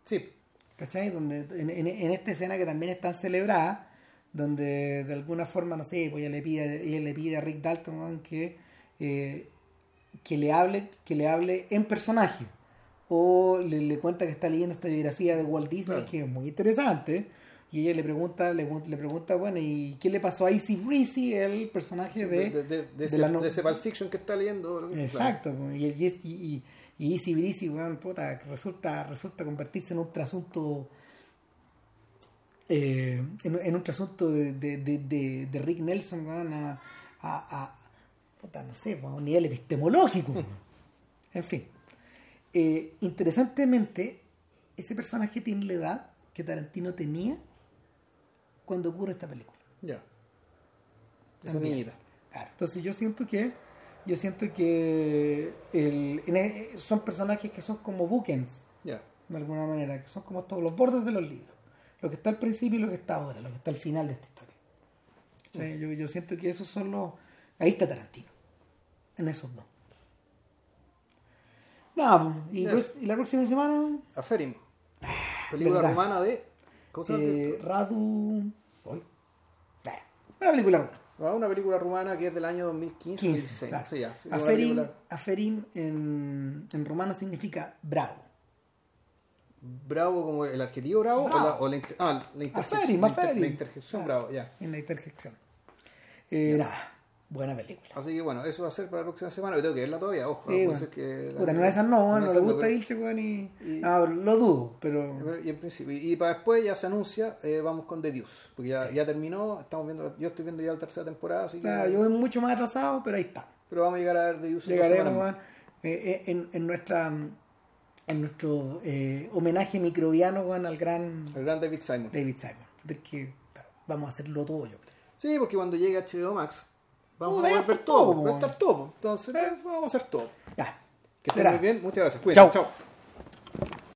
Sí, ¿Cachai? Donde, en, en- en esta escena que también es tan celebrada, donde de alguna forma, no sé, pues ella le pide, ella le pide a Rick Dalton que, eh, que le hable, que le hable en personaje. O le, le cuenta que está leyendo esta biografía de Walt Disney, Claro. que es muy interesante. Y ella le pregunta, le, le pregunta, bueno, ¿y qué le pasó a Easy Breezy, el personaje de, de, de, de, de ese, la no- ese Pulp Fiction que está leyendo. Exacto, po, y, y, y, y, y Easy Breezy, weón, puta, resulta, resulta convertirse en un trasunto. eh, en, en un trasunto de, de, de, de, de Rick Nelson, a, a, a- puta, no sé, po, a un nivel epistemológico. En fin. Eh, interesantemente, ese personaje tiene la edad que Tarantino tenía cuando ocurre esta película. Ya. Esa niñita. Claro, entonces yo siento que yo siento que el, e- son personajes que son como bookends, Ya. de alguna manera, que son como todos los bordes de los libros. Lo que está al principio y lo que está ahora, lo que está al final de esta historia. O sea, yo, yo siento que esos son los... Ahí está Tarantino. En esos dos. Nada, y, Yes. y la próxima semana... Aferim. Película verdad. rumana de. ¿Cómo se llama? Eh? Radu... Nah, Una película rumana. Ah, Una película rumana que es del año 2015 15, 16. claro. Sí, ya. Sí, Aferim, película- aferim en, en rumano significa bravo. Bravo como el adjetivo bravo, Bravo. o la, o la inter- ah, la interjección. Aferim, aferim. La interjección Claro. bravo, ya. En la interjección. Eh, nada, buena película. Así que bueno, eso va a ser para la próxima semana. Yo tengo que verla todavía, ojo. Sí, bueno. ser que Puta, de esas no, no de le gusta Ilche, weón, y... y- No, lo dudo, pero... Y en principio, y, y para después ya se anuncia, eh, vamos con The Deuce, porque ya, ya terminó, estamos viendo, yo estoy viendo ya la tercera temporada, así que, Claro, yo voy mucho más atrasado, pero ahí está. pero vamos a llegar a ver The Deuce Llegaremos eh, eh, en, en nuestra en nuestro eh, homenaje microbiano weón, al gran. El gran David Simon. David Simon. De que claro, vamos a hacerlo todo yo creo. Sí, porque cuando llegue HBO Max, vamos a ya poder ver está todo, todo, todo. Entonces, vamos a hacer todo. Ya. Que estén muy bien, muchas gracias. Cuídense. Chao. Chao.